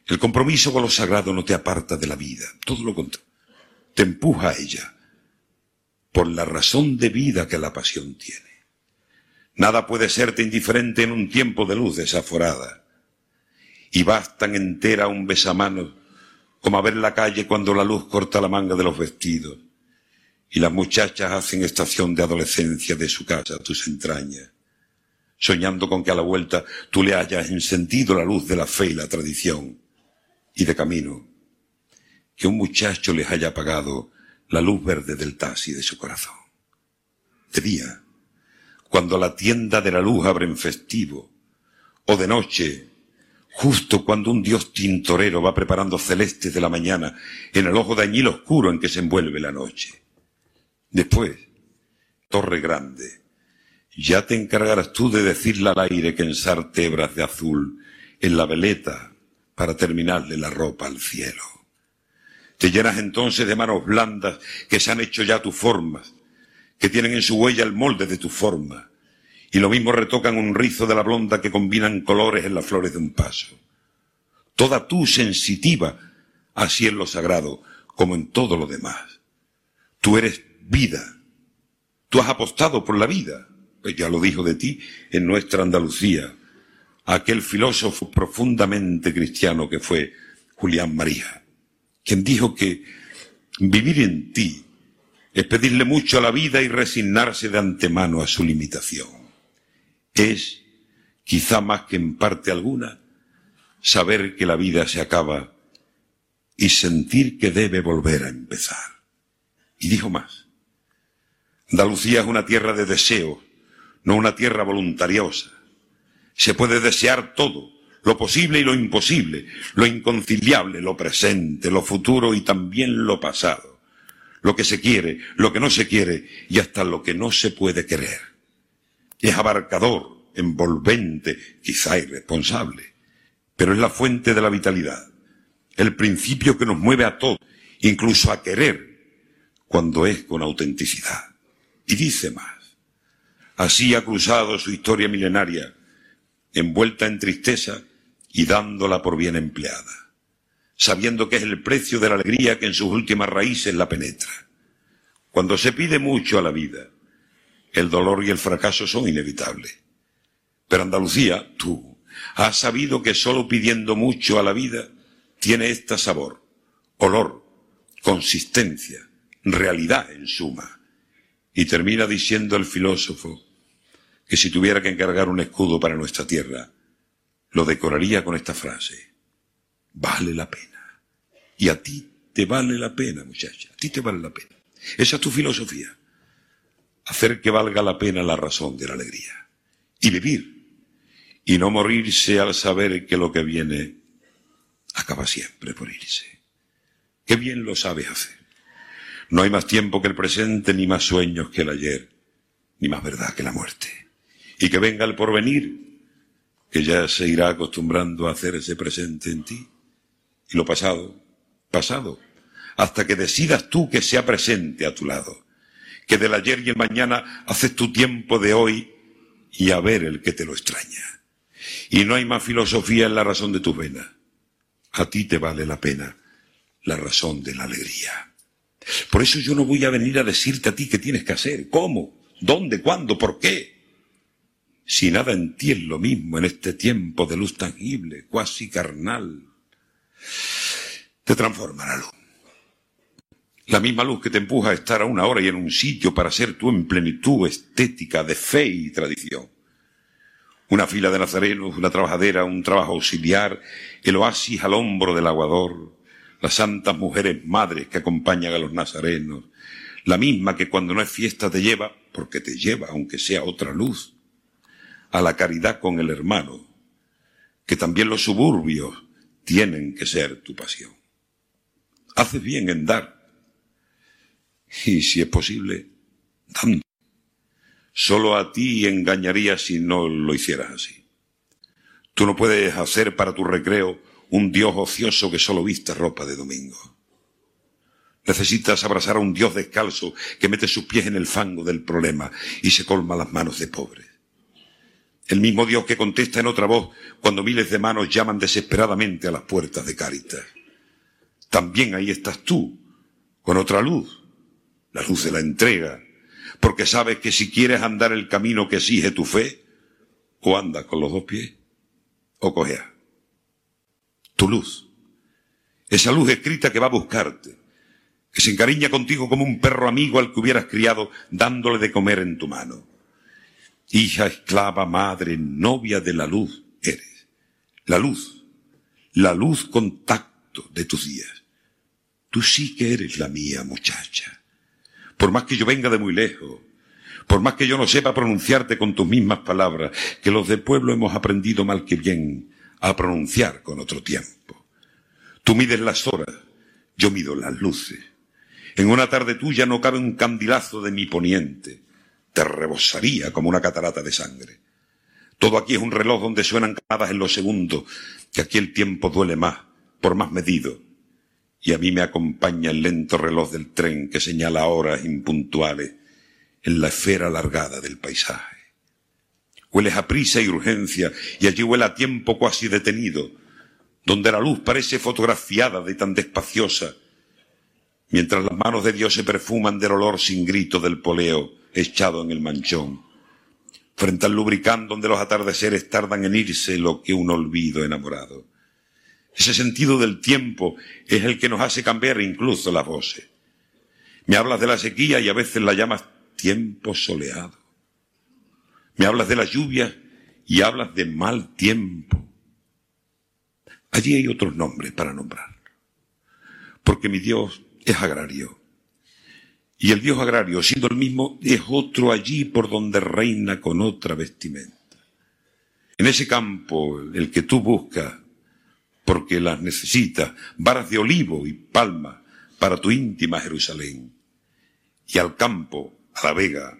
el compromiso con lo sagrado no te aparta de la vida, todo lo contrario, te empuja a ella por la razón de vida que la pasión tiene. Nada puede serte indiferente en un tiempo de luz desaforada. Y bastan entera un besamanos como a ver la calle cuando la luz corta la manga de los vestidos y las muchachas hacen estación de adolescencia de su casa tus entrañas, soñando con que a la vuelta tú le hayas encendido la luz de la fe y la tradición, y de camino, que un muchacho les haya apagado la luz verde del taxi de su corazón. De día, cuando la tienda de la luz abre en festivo, o de noche, justo cuando un dios tintorero va preparando celestes de la mañana en el ojo de añil oscuro en que se envuelve la noche. Después, Torre Grande, ya te encargarás tú de decirle al aire que ensarte hebras de azul en la veleta para terminarle la ropa al cielo. Te llenas entonces de manos blandas que se han hecho ya tus formas, que tienen en su huella el molde de tu forma, y lo mismo retocan un rizo de la blonda que combinan colores en las flores de un paso. Toda tú sensitiva, así en lo sagrado como en todo lo demás. Tú eres vida. Tú has apostado por la vida. Pues ya lo dijo de ti en nuestra Andalucía, aquel filósofo profundamente cristiano que fue Julián María, quien dijo que vivir en ti es pedirle mucho a la vida y resignarse de antemano a su limitación. Es, quizá más que en parte alguna, saber que la vida se acaba y sentir que debe volver a empezar. Y dijo más, Andalucía es una tierra de deseo, no una tierra voluntariosa. Se puede desear todo, lo posible y lo imposible, lo inconciliable, lo presente, lo futuro y también lo pasado, lo que se quiere, lo que no se quiere y hasta lo que no se puede querer. Es abarcador, envolvente, quizá irresponsable, pero es la fuente de la vitalidad, el principio que nos mueve a todos, incluso a querer, cuando es con autenticidad. Y dice más. Así ha cruzado su historia milenaria, envuelta en tristeza y dándola por bien empleada, sabiendo que es el precio de la alegría que en sus últimas raíces la penetra. Cuando se pide mucho a la vida, el dolor y el fracaso son inevitables. Pero Andalucía, tú, has sabido que solo pidiendo mucho a la vida tiene esta sabor, olor, consistencia, realidad en suma y termina diciendo el filósofo que si tuviera que encargar un escudo para nuestra tierra, lo decoraría con esta frase. Vale la pena. Y a ti te vale la pena, muchacha. A ti te vale la pena. Esa es tu filosofía. Hacer que valga la pena la razón de la alegría. y vivir, y no morirse al saber que lo que viene acaba siempre por irse. Qué bien lo sabes hacer. No hay más tiempo que el presente, ni más sueños que el ayer, ni más verdad que la muerte. Y que venga el porvenir, que ya se irá acostumbrando a hacerse presente en ti. Y lo pasado, pasado, hasta que decidas tú que sea presente a tu lado. Que del ayer y el mañana haces tu tiempo de hoy y a ver el que te lo extraña. Y no hay más filosofía en la razón de tus venas. A ti te vale la pena la razón de la alegría. Por eso yo no voy a venir a decirte a ti qué tienes que hacer, cómo, dónde, cuándo, por qué. Si nada en ti es lo mismo en este tiempo de luz tangible, cuasi carnal, te transforma la luz. La misma luz que te empuja a estar a una hora y en un sitio para ser tú en plenitud estética de fe y tradición. Una fila de nazarenos, una trabajadera, un trabajo auxiliar, el oasis al hombro del aguador, las santas mujeres madres que acompañan a los nazarenos, la misma que cuando no es fiesta te lleva, porque te lleva, aunque sea otra luz, a la caridad con el hermano, que también los suburbios tienen que ser tu pasión. Haces bien en dar, y si es posible, dando. Solo a ti engañaría si no lo hicieras así. Tú no puedes hacer para tu recreo un Dios ocioso que solo viste ropa de domingo. Necesitas abrazar a un Dios descalzo que mete sus pies en el fango del problema y se colma las manos de pobre. El mismo Dios que contesta en otra voz cuando miles de manos llaman desesperadamente a las puertas de Cáritas. También ahí estás tú, con otra luz, la luz de la entrega, porque sabes que si quieres andar el camino que exige tu fe, o andas con los dos pies, o cojeas tu luz. Esa luz escrita que va a buscarte, que se encariña contigo como un perro amigo al que hubieras criado dándole de comer en tu mano. Hija, esclava, madre, novia de la luz eres. La luz, la luz contacto de tus días. Tú sí que eres la mía, muchacha. Por más que yo venga de muy lejos, por más que yo no sepa pronunciarte con tus mismas palabras, que los del pueblo hemos aprendido mal que bien a pronunciar con otro tiempo. Tú mides las horas, yo mido las luces. En una tarde tuya no cabe un candilazo de mi poniente. Te rebosaría como una catarata de sangre. Todo aquí es un reloj donde suenan camadas en los segundos, que aquí el tiempo duele más, por más medido. Y a mí me acompaña el lento reloj del tren que señala horas impuntuales en la esfera alargada del paisaje. Hueles a prisa y urgencia, y allí huele a tiempo cuasi detenido, donde la luz parece fotografiada de tan despaciosa, mientras las manos de Dios se perfuman del olor sin grito del poleo echado en el manchón, frente al lubricán donde los atardeceres tardan en irse lo que un olvido enamorado. Ese sentido del tiempo es el que nos hace cambiar incluso las voces. Me hablas de la sequía y a veces la llamas tiempo soleado. Me hablas de la lluvia y hablas de mal tiempo. Allí hay otros nombres para nombrar. Porque mi Dios es agrario. Y el Dios agrario, siendo el mismo, es otro allí por donde reina con otra vestimenta. En ese campo, el que tú buscas, porque las necesitas, varas de olivo y palma para tu íntima Jerusalén. Y al campo, a la vega,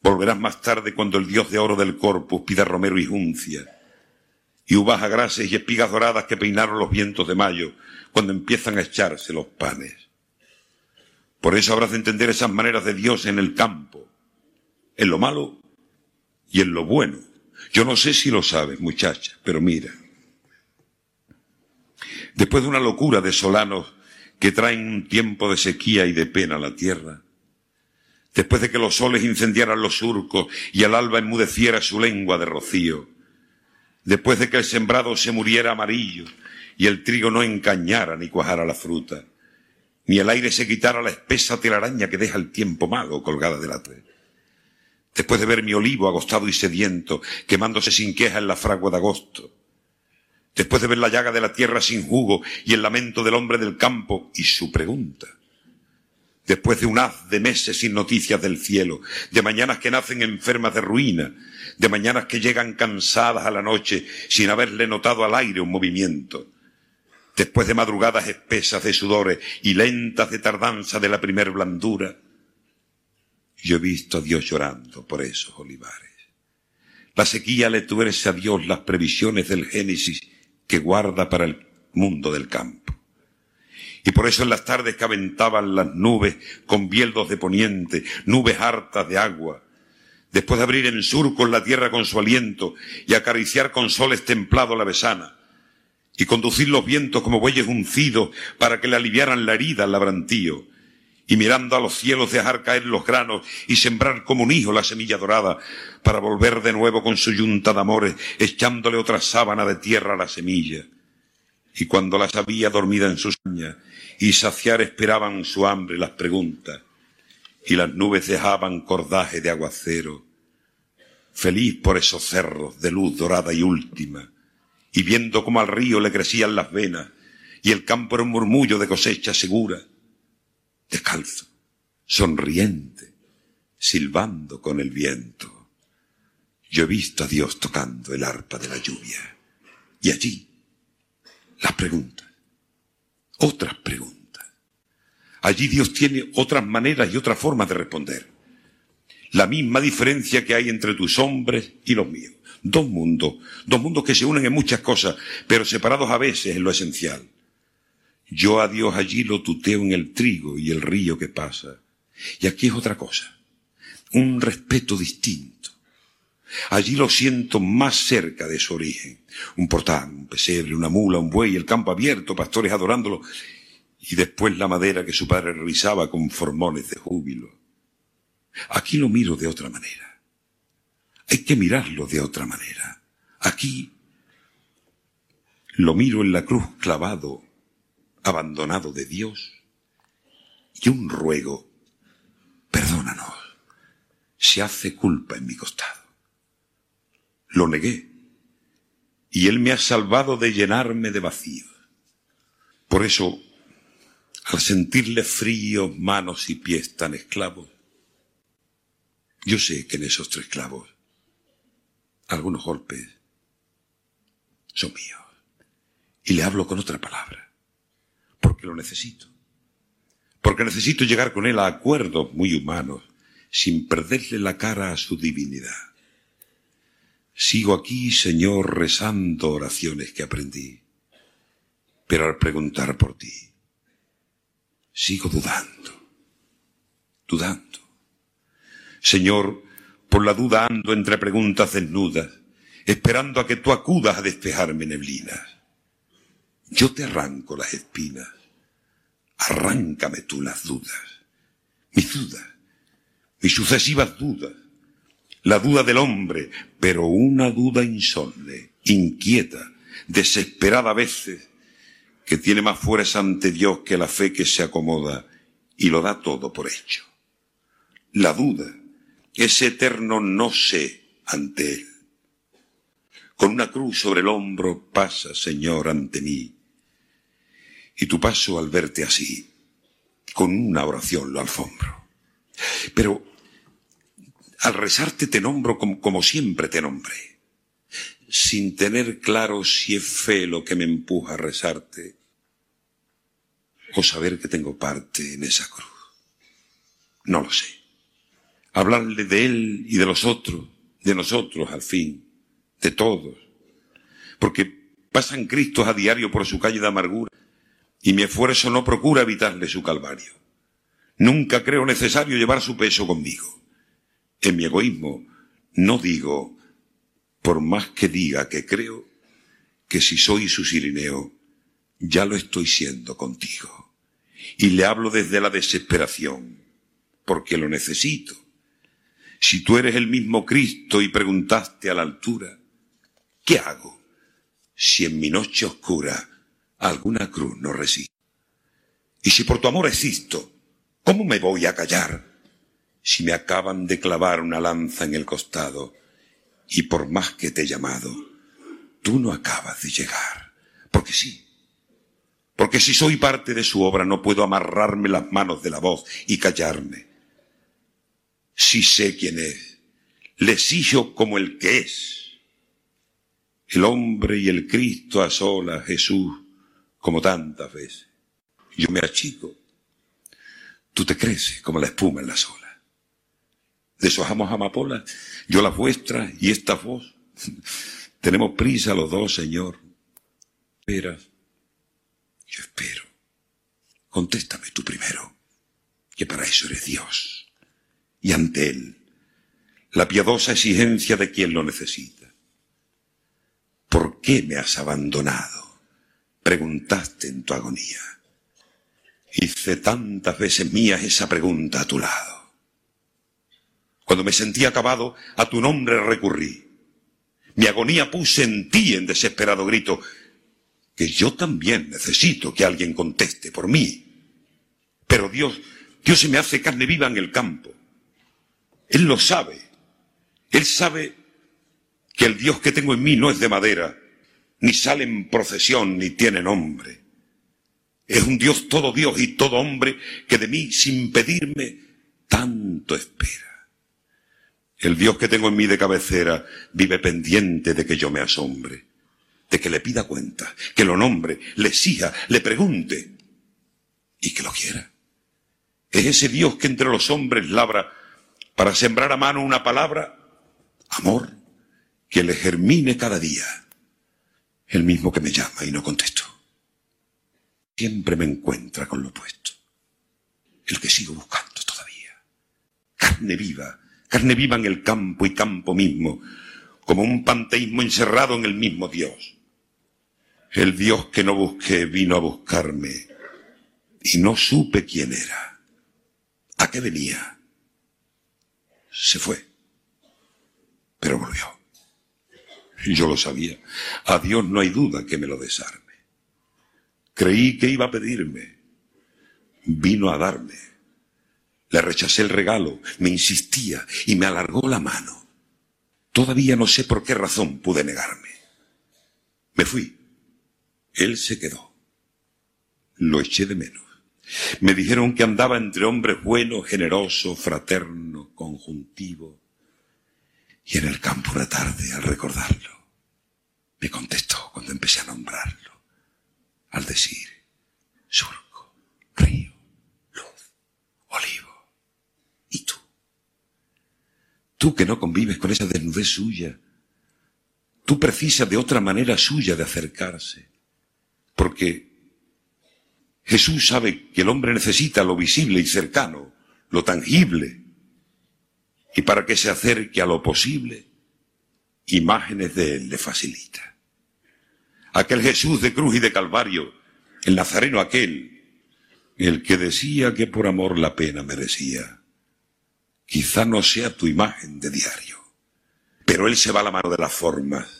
Volverás más tarde cuando el dios de oro del corpus pida romero y juncia, y uvas agrases y espigas doradas que peinaron los vientos de mayo cuando empiezan a echarse los panes. Por eso habrás de entender esas maneras de Dios en el campo, en lo malo y en lo bueno. Yo no sé si lo sabes, muchacha, pero mira. Después de una locura de solanos que traen un tiempo de sequía y de pena a la tierra, después de que los soles incendiaran los surcos y el alba enmudeciera su lengua de rocío, después de que el sembrado se muriera amarillo y el trigo no encañara ni cuajara la fruta, ni el aire se quitara la espesa telaraña que deja el tiempo malo colgada de la red. Después de ver mi olivo agostado y sediento, quemándose sin queja en la fragua de agosto, después de ver la llaga de la tierra sin jugo y el lamento del hombre del campo y su pregunta, después de un haz de meses sin noticias del cielo, de mañanas que nacen enfermas de ruina, de mañanas que llegan cansadas a la noche sin haberle notado al aire un movimiento, después de madrugadas espesas de sudores y lentas de tardanza de la primer blandura, yo he visto a Dios llorando por esos olivares. La sequía le tuerce a Dios las previsiones del Génesis que guarda para el mundo del campo. Y por eso en las tardes que aventaban las nubes con bieldos de poniente, nubes hartas de agua, después de abrir en surcos la tierra con su aliento y acariciar con soles templado la besana, y conducir los vientos como bueyes uncidos para que le aliviaran la herida al labrantío, y mirando a los cielos dejar caer los granos y sembrar como un hijo la semilla dorada, para volver de nuevo con su yunta de amores, echándole otra sábana de tierra a la semilla. Y cuando las había dormida en sus uñas, y saciar esperaban su hambre las preguntas, y las nubes dejaban cordaje de aguacero, feliz por esos cerros de luz dorada y última, y viendo cómo al río le crecían las venas, y el campo era un murmullo de cosecha segura, descalzo, sonriente, silbando con el viento. Yo he visto a Dios tocando el arpa de la lluvia. Y allí, las preguntas, otras. Allí Dios tiene otras maneras y otras formas de responder. La misma diferencia que hay entre tus hombres y los míos. Dos mundos, dos mundos que se unen en muchas cosas, pero separados a veces en lo esencial. Yo a Dios allí lo tuteo en el trigo y el río que pasa. Y aquí es otra cosa. Un respeto distinto. Allí lo siento más cerca de su origen. Un portal, un pesebre, una mula, un buey, el campo abierto, pastores adorándolo. Y después la madera que su padre realizaba con formones de júbilo. Aquí lo miro de otra manera. Hay que mirarlo de otra manera. Aquí lo miro en la cruz clavado abandonado de Dios y un ruego, perdónanos, se hace culpa en mi costado. Lo negué y Él me ha salvado de llenarme de vacío. Por eso, al sentirle frío, manos y pies tan esclavos, yo sé que en esos tres clavos algunos golpes son míos. Y le hablo con otra palabra porque lo necesito. Porque necesito llegar con él a acuerdos muy humanos, sin perderle la cara a su divinidad. Sigo aquí, Señor, rezando oraciones que aprendí, pero al preguntar por ti, sigo dudando, dudando. Señor, por la duda ando entre preguntas desnudas, esperando a que tú acudas a despejarme neblinas. Yo te arranco las espinas. Arráncame tú las dudas. Mis dudas. Mis sucesivas dudas. La duda del hombre, pero una duda insomne, inquieta, desesperada a veces, que tiene más fuerza ante Dios que la fe que se acomoda y lo da todo por hecho. La duda, ese eterno no sé ante Él. Con una cruz sobre el hombro pasa, Señor, ante mí y tu paso al verte así, con una oración lo alfombro. Pero al rezarte te nombro como, como siempre te nombré, sin tener claro si es fe lo que me empuja a rezarte o saber que tengo parte en esa cruz. No lo sé. Hablarle de él y de los otros, de nosotros al fin, de todos. Porque pasan Cristos a diario por su calle de amargura y mi esfuerzo no procura evitarle su calvario. Nunca creo necesario llevar su peso conmigo. En mi egoísmo no digo, por más que diga que creo, que si soy su sirineo, ya lo estoy siendo contigo. Y le hablo desde la desesperación, porque lo necesito. Si tú eres el mismo Cristo y preguntaste a la altura, ¿qué hago si en mi noche oscura alguna cruz no resiste. Y si por tu amor existo, ¿cómo me voy a callar si me acaban de clavar una lanza en el costado y por más que te he llamado, tú no acabas de llegar? Porque sí, Porque si soy parte de su obra no puedo amarrarme las manos de la voz y callarme. Si sé quién es, le sillo como el que es. El hombre y el Cristo a solas, Jesús, como tantas veces. Yo me achico. Tú te creces como la espuma en las olas. Deshojamos amapolas, yo las vuestras y esta voz. <laughs> Tenemos prisa los dos, Señor. Esperas. Yo espero. Contéstame tú primero, que para eso eres Dios. Y ante Él, la piadosa exigencia de quien lo necesita. ¿Por qué me has abandonado? Preguntaste en tu agonía. Hice tantas veces mías esa pregunta a tu lado. Cuando me sentí acabado, a tu nombre recurrí. Mi agonía puse en ti en desesperado grito, que yo también necesito que alguien conteste por mí. Pero Dios, Dios se me hace carne viva en el campo. Él lo sabe. Él sabe que el Dios que tengo en mí no es de madera, ni sale en procesión, ni tiene nombre. Es un Dios todo Dios y todo hombre que de mí, sin pedirme, tanto espera. El Dios que tengo en mí de cabecera vive pendiente de que yo me asombre, de que le pida cuenta, que lo nombre, le exija, le pregunte y que lo quiera. Es ese Dios que entre los hombres labra para sembrar a mano una palabra, amor, que le germine cada día. El mismo que me llama y no contesto siempre me encuentra con lo opuesto. El que sigo buscando todavía. Carne viva, carne viva en el campo y campo mismo, como un panteísmo encerrado en el mismo Dios. El Dios que no busqué vino a buscarme y no supe quién era. ¿A qué venía? Se fue, pero volvió. Yo lo sabía. A Dios no hay duda que me lo desarme. Creí que iba a pedirme. Vino a darme. Le rechacé el regalo, me insistía y me alargó la mano. Todavía no sé por qué razón pude negarme. Me fui. Él se quedó. Lo eché de menos. Me dijeron que andaba entre hombres buenos, generosos, fraternos, conjuntivos. Y en el campo una tarde, al recordarlo, me contestó cuando empecé a nombrarlo al decir surco, río, luz, olivo. ¿Y tú? Tú que no convives con esa desnudez suya, tú precisas de otra manera suya de acercarse, porque Jesús sabe que el hombre necesita lo visible y cercano, lo tangible, y para que se acerque a lo posible, imágenes de Él le facilita aquel Jesús de cruz y de Calvario, el Nazareno aquel, el que decía que por amor la pena merecía. Quizá no sea tu imagen de diario, pero él se va a la mano de las formas,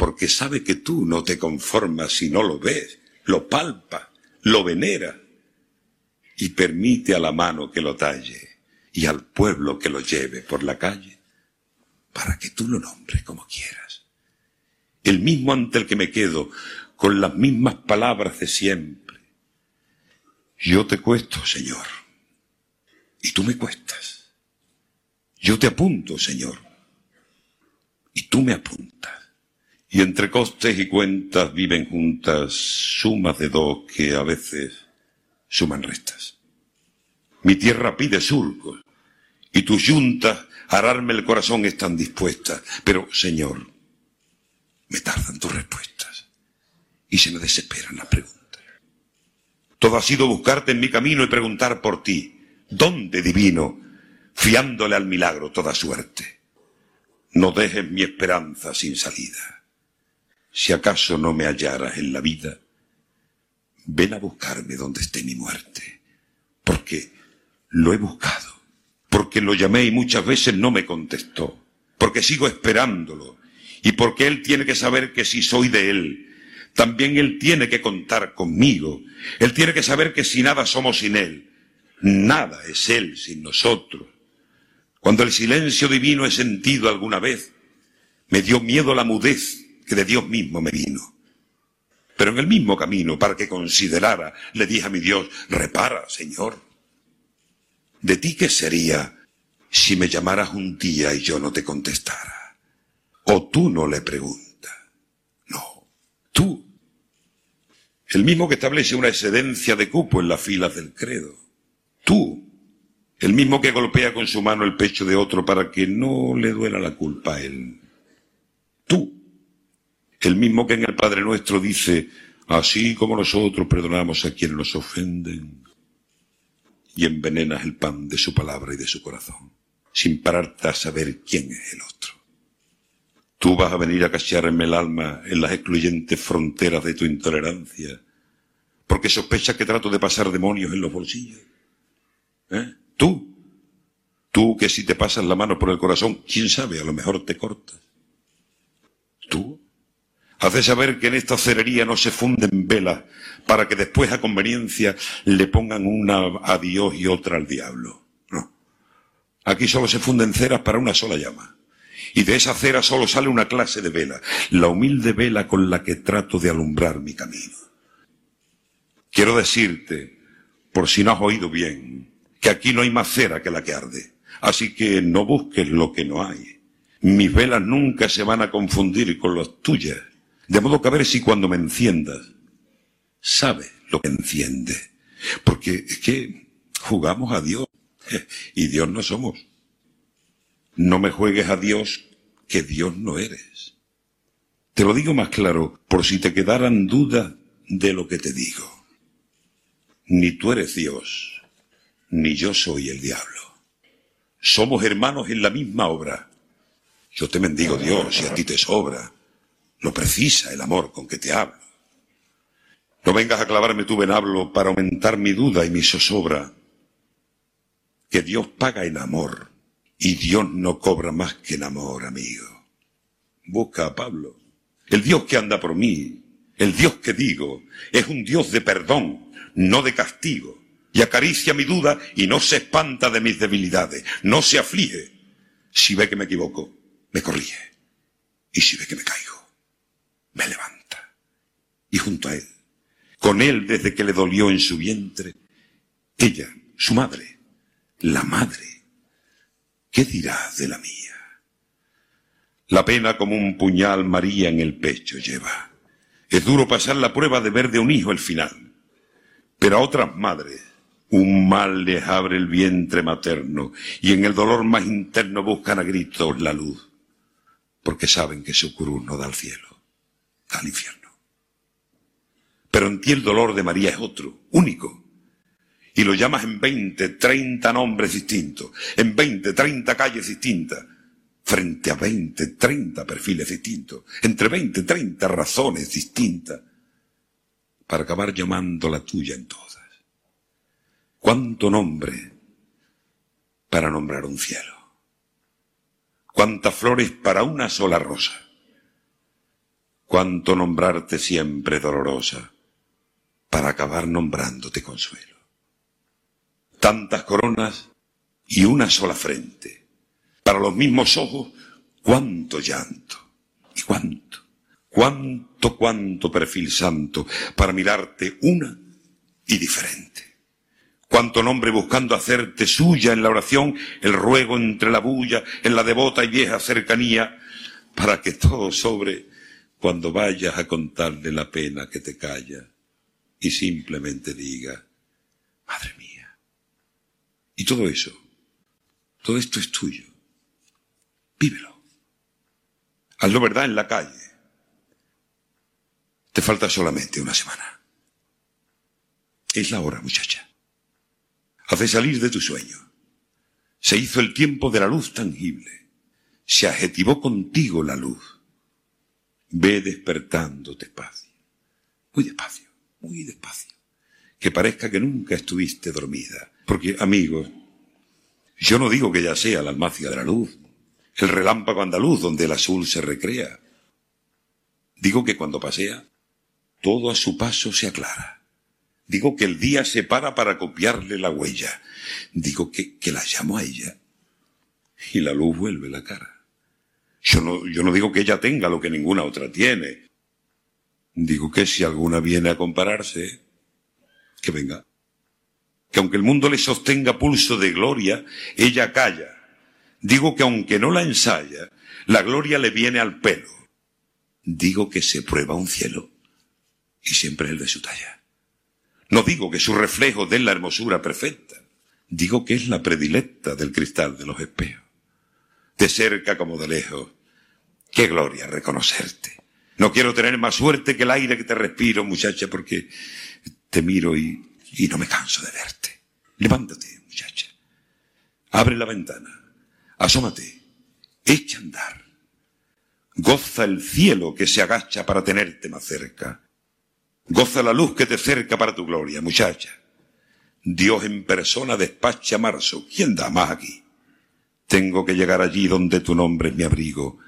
porque sabe que tú no te conformas si no lo ves, lo palpa, lo venera, y permite a la mano que lo talle y al pueblo que lo lleve por la calle, para que tú lo nombres como quieras el mismo ante el que me quedo, con las mismas palabras de siempre. Yo te cuesto, Señor, y tú me cuestas. Yo te apunto, Señor, y tú me apuntas. Y entre costes y cuentas viven juntas sumas de dos que a veces suman restas. Mi tierra pide surcos, y tus yuntas a ararme el corazón están dispuestas. Pero, Señor, me tardan tus respuestas y se me desesperan las preguntas. Todo ha sido buscarte en mi camino y preguntar por ti. ¿Dónde divino? Fiándole al milagro toda suerte. No dejes mi esperanza sin salida. Si acaso no me hallaras en la vida, ven a buscarme donde esté mi muerte. Porque lo he buscado. Porque lo llamé y muchas veces no me contestó. Porque sigo esperándolo y porque Él tiene que saber que si soy de Él, también Él tiene que contar conmigo. Él tiene que saber que si nada somos sin Él, nada es Él sin nosotros. Cuando el silencio divino he sentido alguna vez, me dio miedo la mudez que de Dios mismo me vino. Pero en el mismo camino, para que considerara, le dije a mi Dios, repara, Señor. ¿De ti qué sería si me llamaras un día y yo no te contestara? ¿O tú no le preguntas? No, tú. El mismo que establece una excedencia de cupo en las filas del credo. Tú. El mismo que golpea con su mano el pecho de otro para que no le duela la culpa a él. Tú. El mismo que en el Padre Nuestro dice, así como nosotros perdonamos a quienes nos ofenden, y envenenas el pan de su palabra y de su corazón, sin pararte a saber quién es el otro. Tú vas a venir a cachearme el alma en las excluyentes fronteras de tu intolerancia, porque sospechas que trato de pasar demonios en los bolsillos. ¿Eh? Tú, tú que si te pasas la mano por el corazón, quién sabe, a lo mejor te cortas. Tú, hace saber que en esta cerería no se funden velas para que después a conveniencia le pongan una a Dios y otra al diablo. No. Aquí solo se funden ceras para una sola llama. Y de esa cera solo sale una clase de vela, la humilde vela con la que trato de alumbrar mi camino. Quiero decirte, por si no has oído bien, que aquí no hay más cera que la que arde. Así que no busques lo que no hay. Mis velas nunca se van a confundir con las tuyas. De modo que a ver si cuando me enciendas, sabes lo que enciende. Porque es que jugamos a Dios y Dios no somos. No me juegues a Dios que Dios no eres. Te lo digo más claro por si te quedaran dudas de lo que te digo. Ni tú eres Dios, ni yo soy el diablo. Somos hermanos en la misma obra. Yo te mendigo Dios y a ti te sobra. Lo precisa el amor con que te hablo. No vengas a clavarme tu venablo para aumentar mi duda y mi zozobra. Que Dios paga en amor y Dios no cobra más que en amor, amigo. Busca a Pablo. El Dios que anda por mí, el Dios que digo, es un Dios de perdón, no de castigo. Y acaricia mi duda y no se espanta de mis debilidades, no se aflige. Si ve que me equivoco, me corrige. Y si ve que me caigo, me levanta. Y junto a él, con él desde que le dolió en su vientre, ella, su madre, la madre, ¿qué dirá de la mía? La pena como un puñal María en el pecho lleva. Es duro pasar la prueba de ver de un hijo el final. Pero a otras madres un mal les abre el vientre materno y en el dolor más interno buscan a gritos la luz, porque saben que su cruz no da al cielo, al infierno. Pero en ti el dolor de María es otro, único. Y lo llamas en veinte, treinta nombres distintos, en veinte, treinta calles distintas, frente a veinte, treinta perfiles distintos, entre veinte, treinta razones distintas, para acabar llamando la tuya en todas. ¿Cuánto nombre para nombrar un cielo? ¿Cuántas flores para una sola rosa? ¿Cuánto nombrarte siempre dolorosa? para acabar nombrándote consuelo. Tantas coronas y una sola frente. Para los mismos ojos, cuánto llanto y cuánto, cuánto, cuánto perfil santo para mirarte una y diferente. Cuánto nombre buscando hacerte suya en la oración, el ruego entre la bulla, en la devota y vieja cercanía, para que todo sobre cuando vayas a contarle la pena que te calla y simplemente diga, Madre mía. Y todo eso, todo esto es tuyo. Vívelo. Hazlo verdad en la calle. Te falta solamente una semana. Es la hora, muchacha. Hace salir de tu sueño. Se hizo el tiempo de la luz tangible. Se adjetivó contigo la luz. Ve despertando despacio. Muy despacio muy despacio, que parezca que nunca estuviste dormida. Porque, amigos, yo no digo que ya sea la almacia de la luz, el relámpago andaluz donde el azul se recrea. Digo que cuando pasea, todo a su paso se aclara. Digo que el día se para para copiarle la huella. Digo que, que la llamo a ella y la luz vuelve la cara. Yo no, yo no digo que ella tenga lo que ninguna otra tiene, Digo que si alguna viene a compararse, que venga. Que aunque el mundo le sostenga pulso de gloria, ella calla. Digo que aunque no la ensaya, la gloria le viene al pelo. Digo que se prueba un cielo y siempre el de su talla. No digo que su reflejo dé la hermosura perfecta. Digo que es la predilecta del cristal de los espejos. De cerca como de lejos. Qué gloria reconocerte. No quiero tener más suerte que el aire que te respiro, muchacha, porque te miro y, no me canso de verte. Levántate, muchacha. Abre la ventana. Asómate. Echa a andar. Goza el cielo que se agacha para tenerte más cerca. Goza la luz que te cerca para tu gloria, muchacha. Dios en persona despacha marzo. ¿Quién da más aquí? Tengo que llegar allí donde tu nombre es mi abrigo,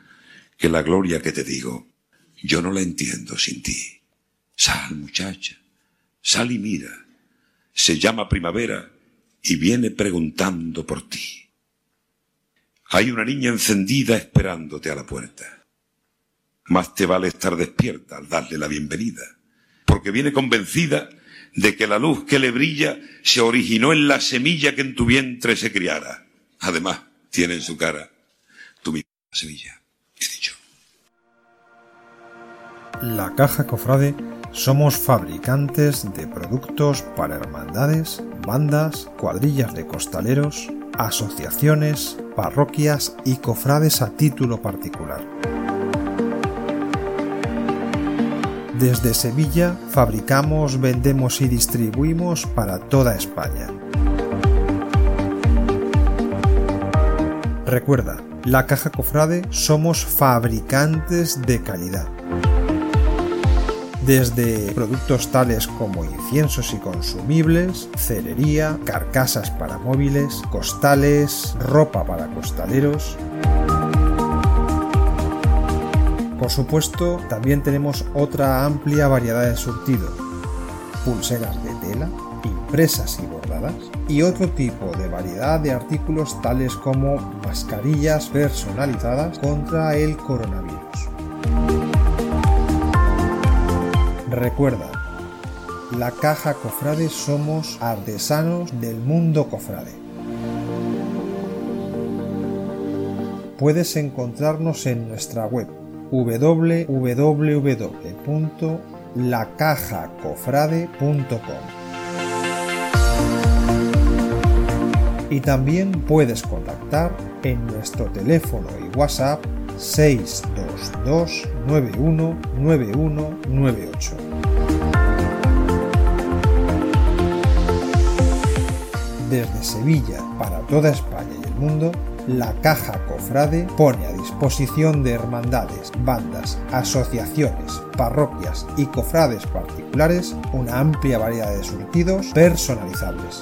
que la gloria que te digo, yo no la entiendo sin ti. Sal, muchacha, sal y mira. Se llama primavera y viene preguntando por ti. Hay una niña encendida esperándote a la puerta. Más te vale estar despierta al darle la bienvenida, porque viene convencida de que la luz que le brilla se originó en la semilla que en tu vientre se criara. Además, tiene en su cara tu misma semilla. He dicho. La Caja Cofrade somos fabricantes de productos para hermandades, bandas, cuadrillas de costaleros, asociaciones, parroquias y cofrades a título particular. Desde Sevilla fabricamos, vendemos y distribuimos para toda España. Recuerda, la caja cofrade somos fabricantes de calidad. Desde productos tales como inciensos y consumibles, cerería, carcasas para móviles, costales, ropa para costaleros, por supuesto, también tenemos otra amplia variedad de surtido. Pulseras de tela, impresas y bordadas, y otro tipo de variedad de artículos tales como mascarillas personalizadas contra el coronavirus. Recuerda, la caja cofrade somos artesanos del mundo cofrade. Puedes encontrarnos en nuestra web www.lacajacofrade.com. Y también puedes contactar en nuestro teléfono y WhatsApp 622 919198. Desde Sevilla para toda España y el mundo, la Caja Cofrade pone a disposición de hermandades, bandas, asociaciones, parroquias y cofrades particulares una amplia variedad de surtidos personalizables.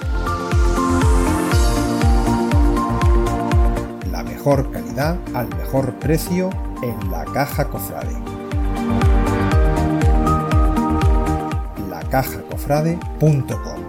Mejor calidad al mejor precio en la Caja Cofrade. lacajacofrade.com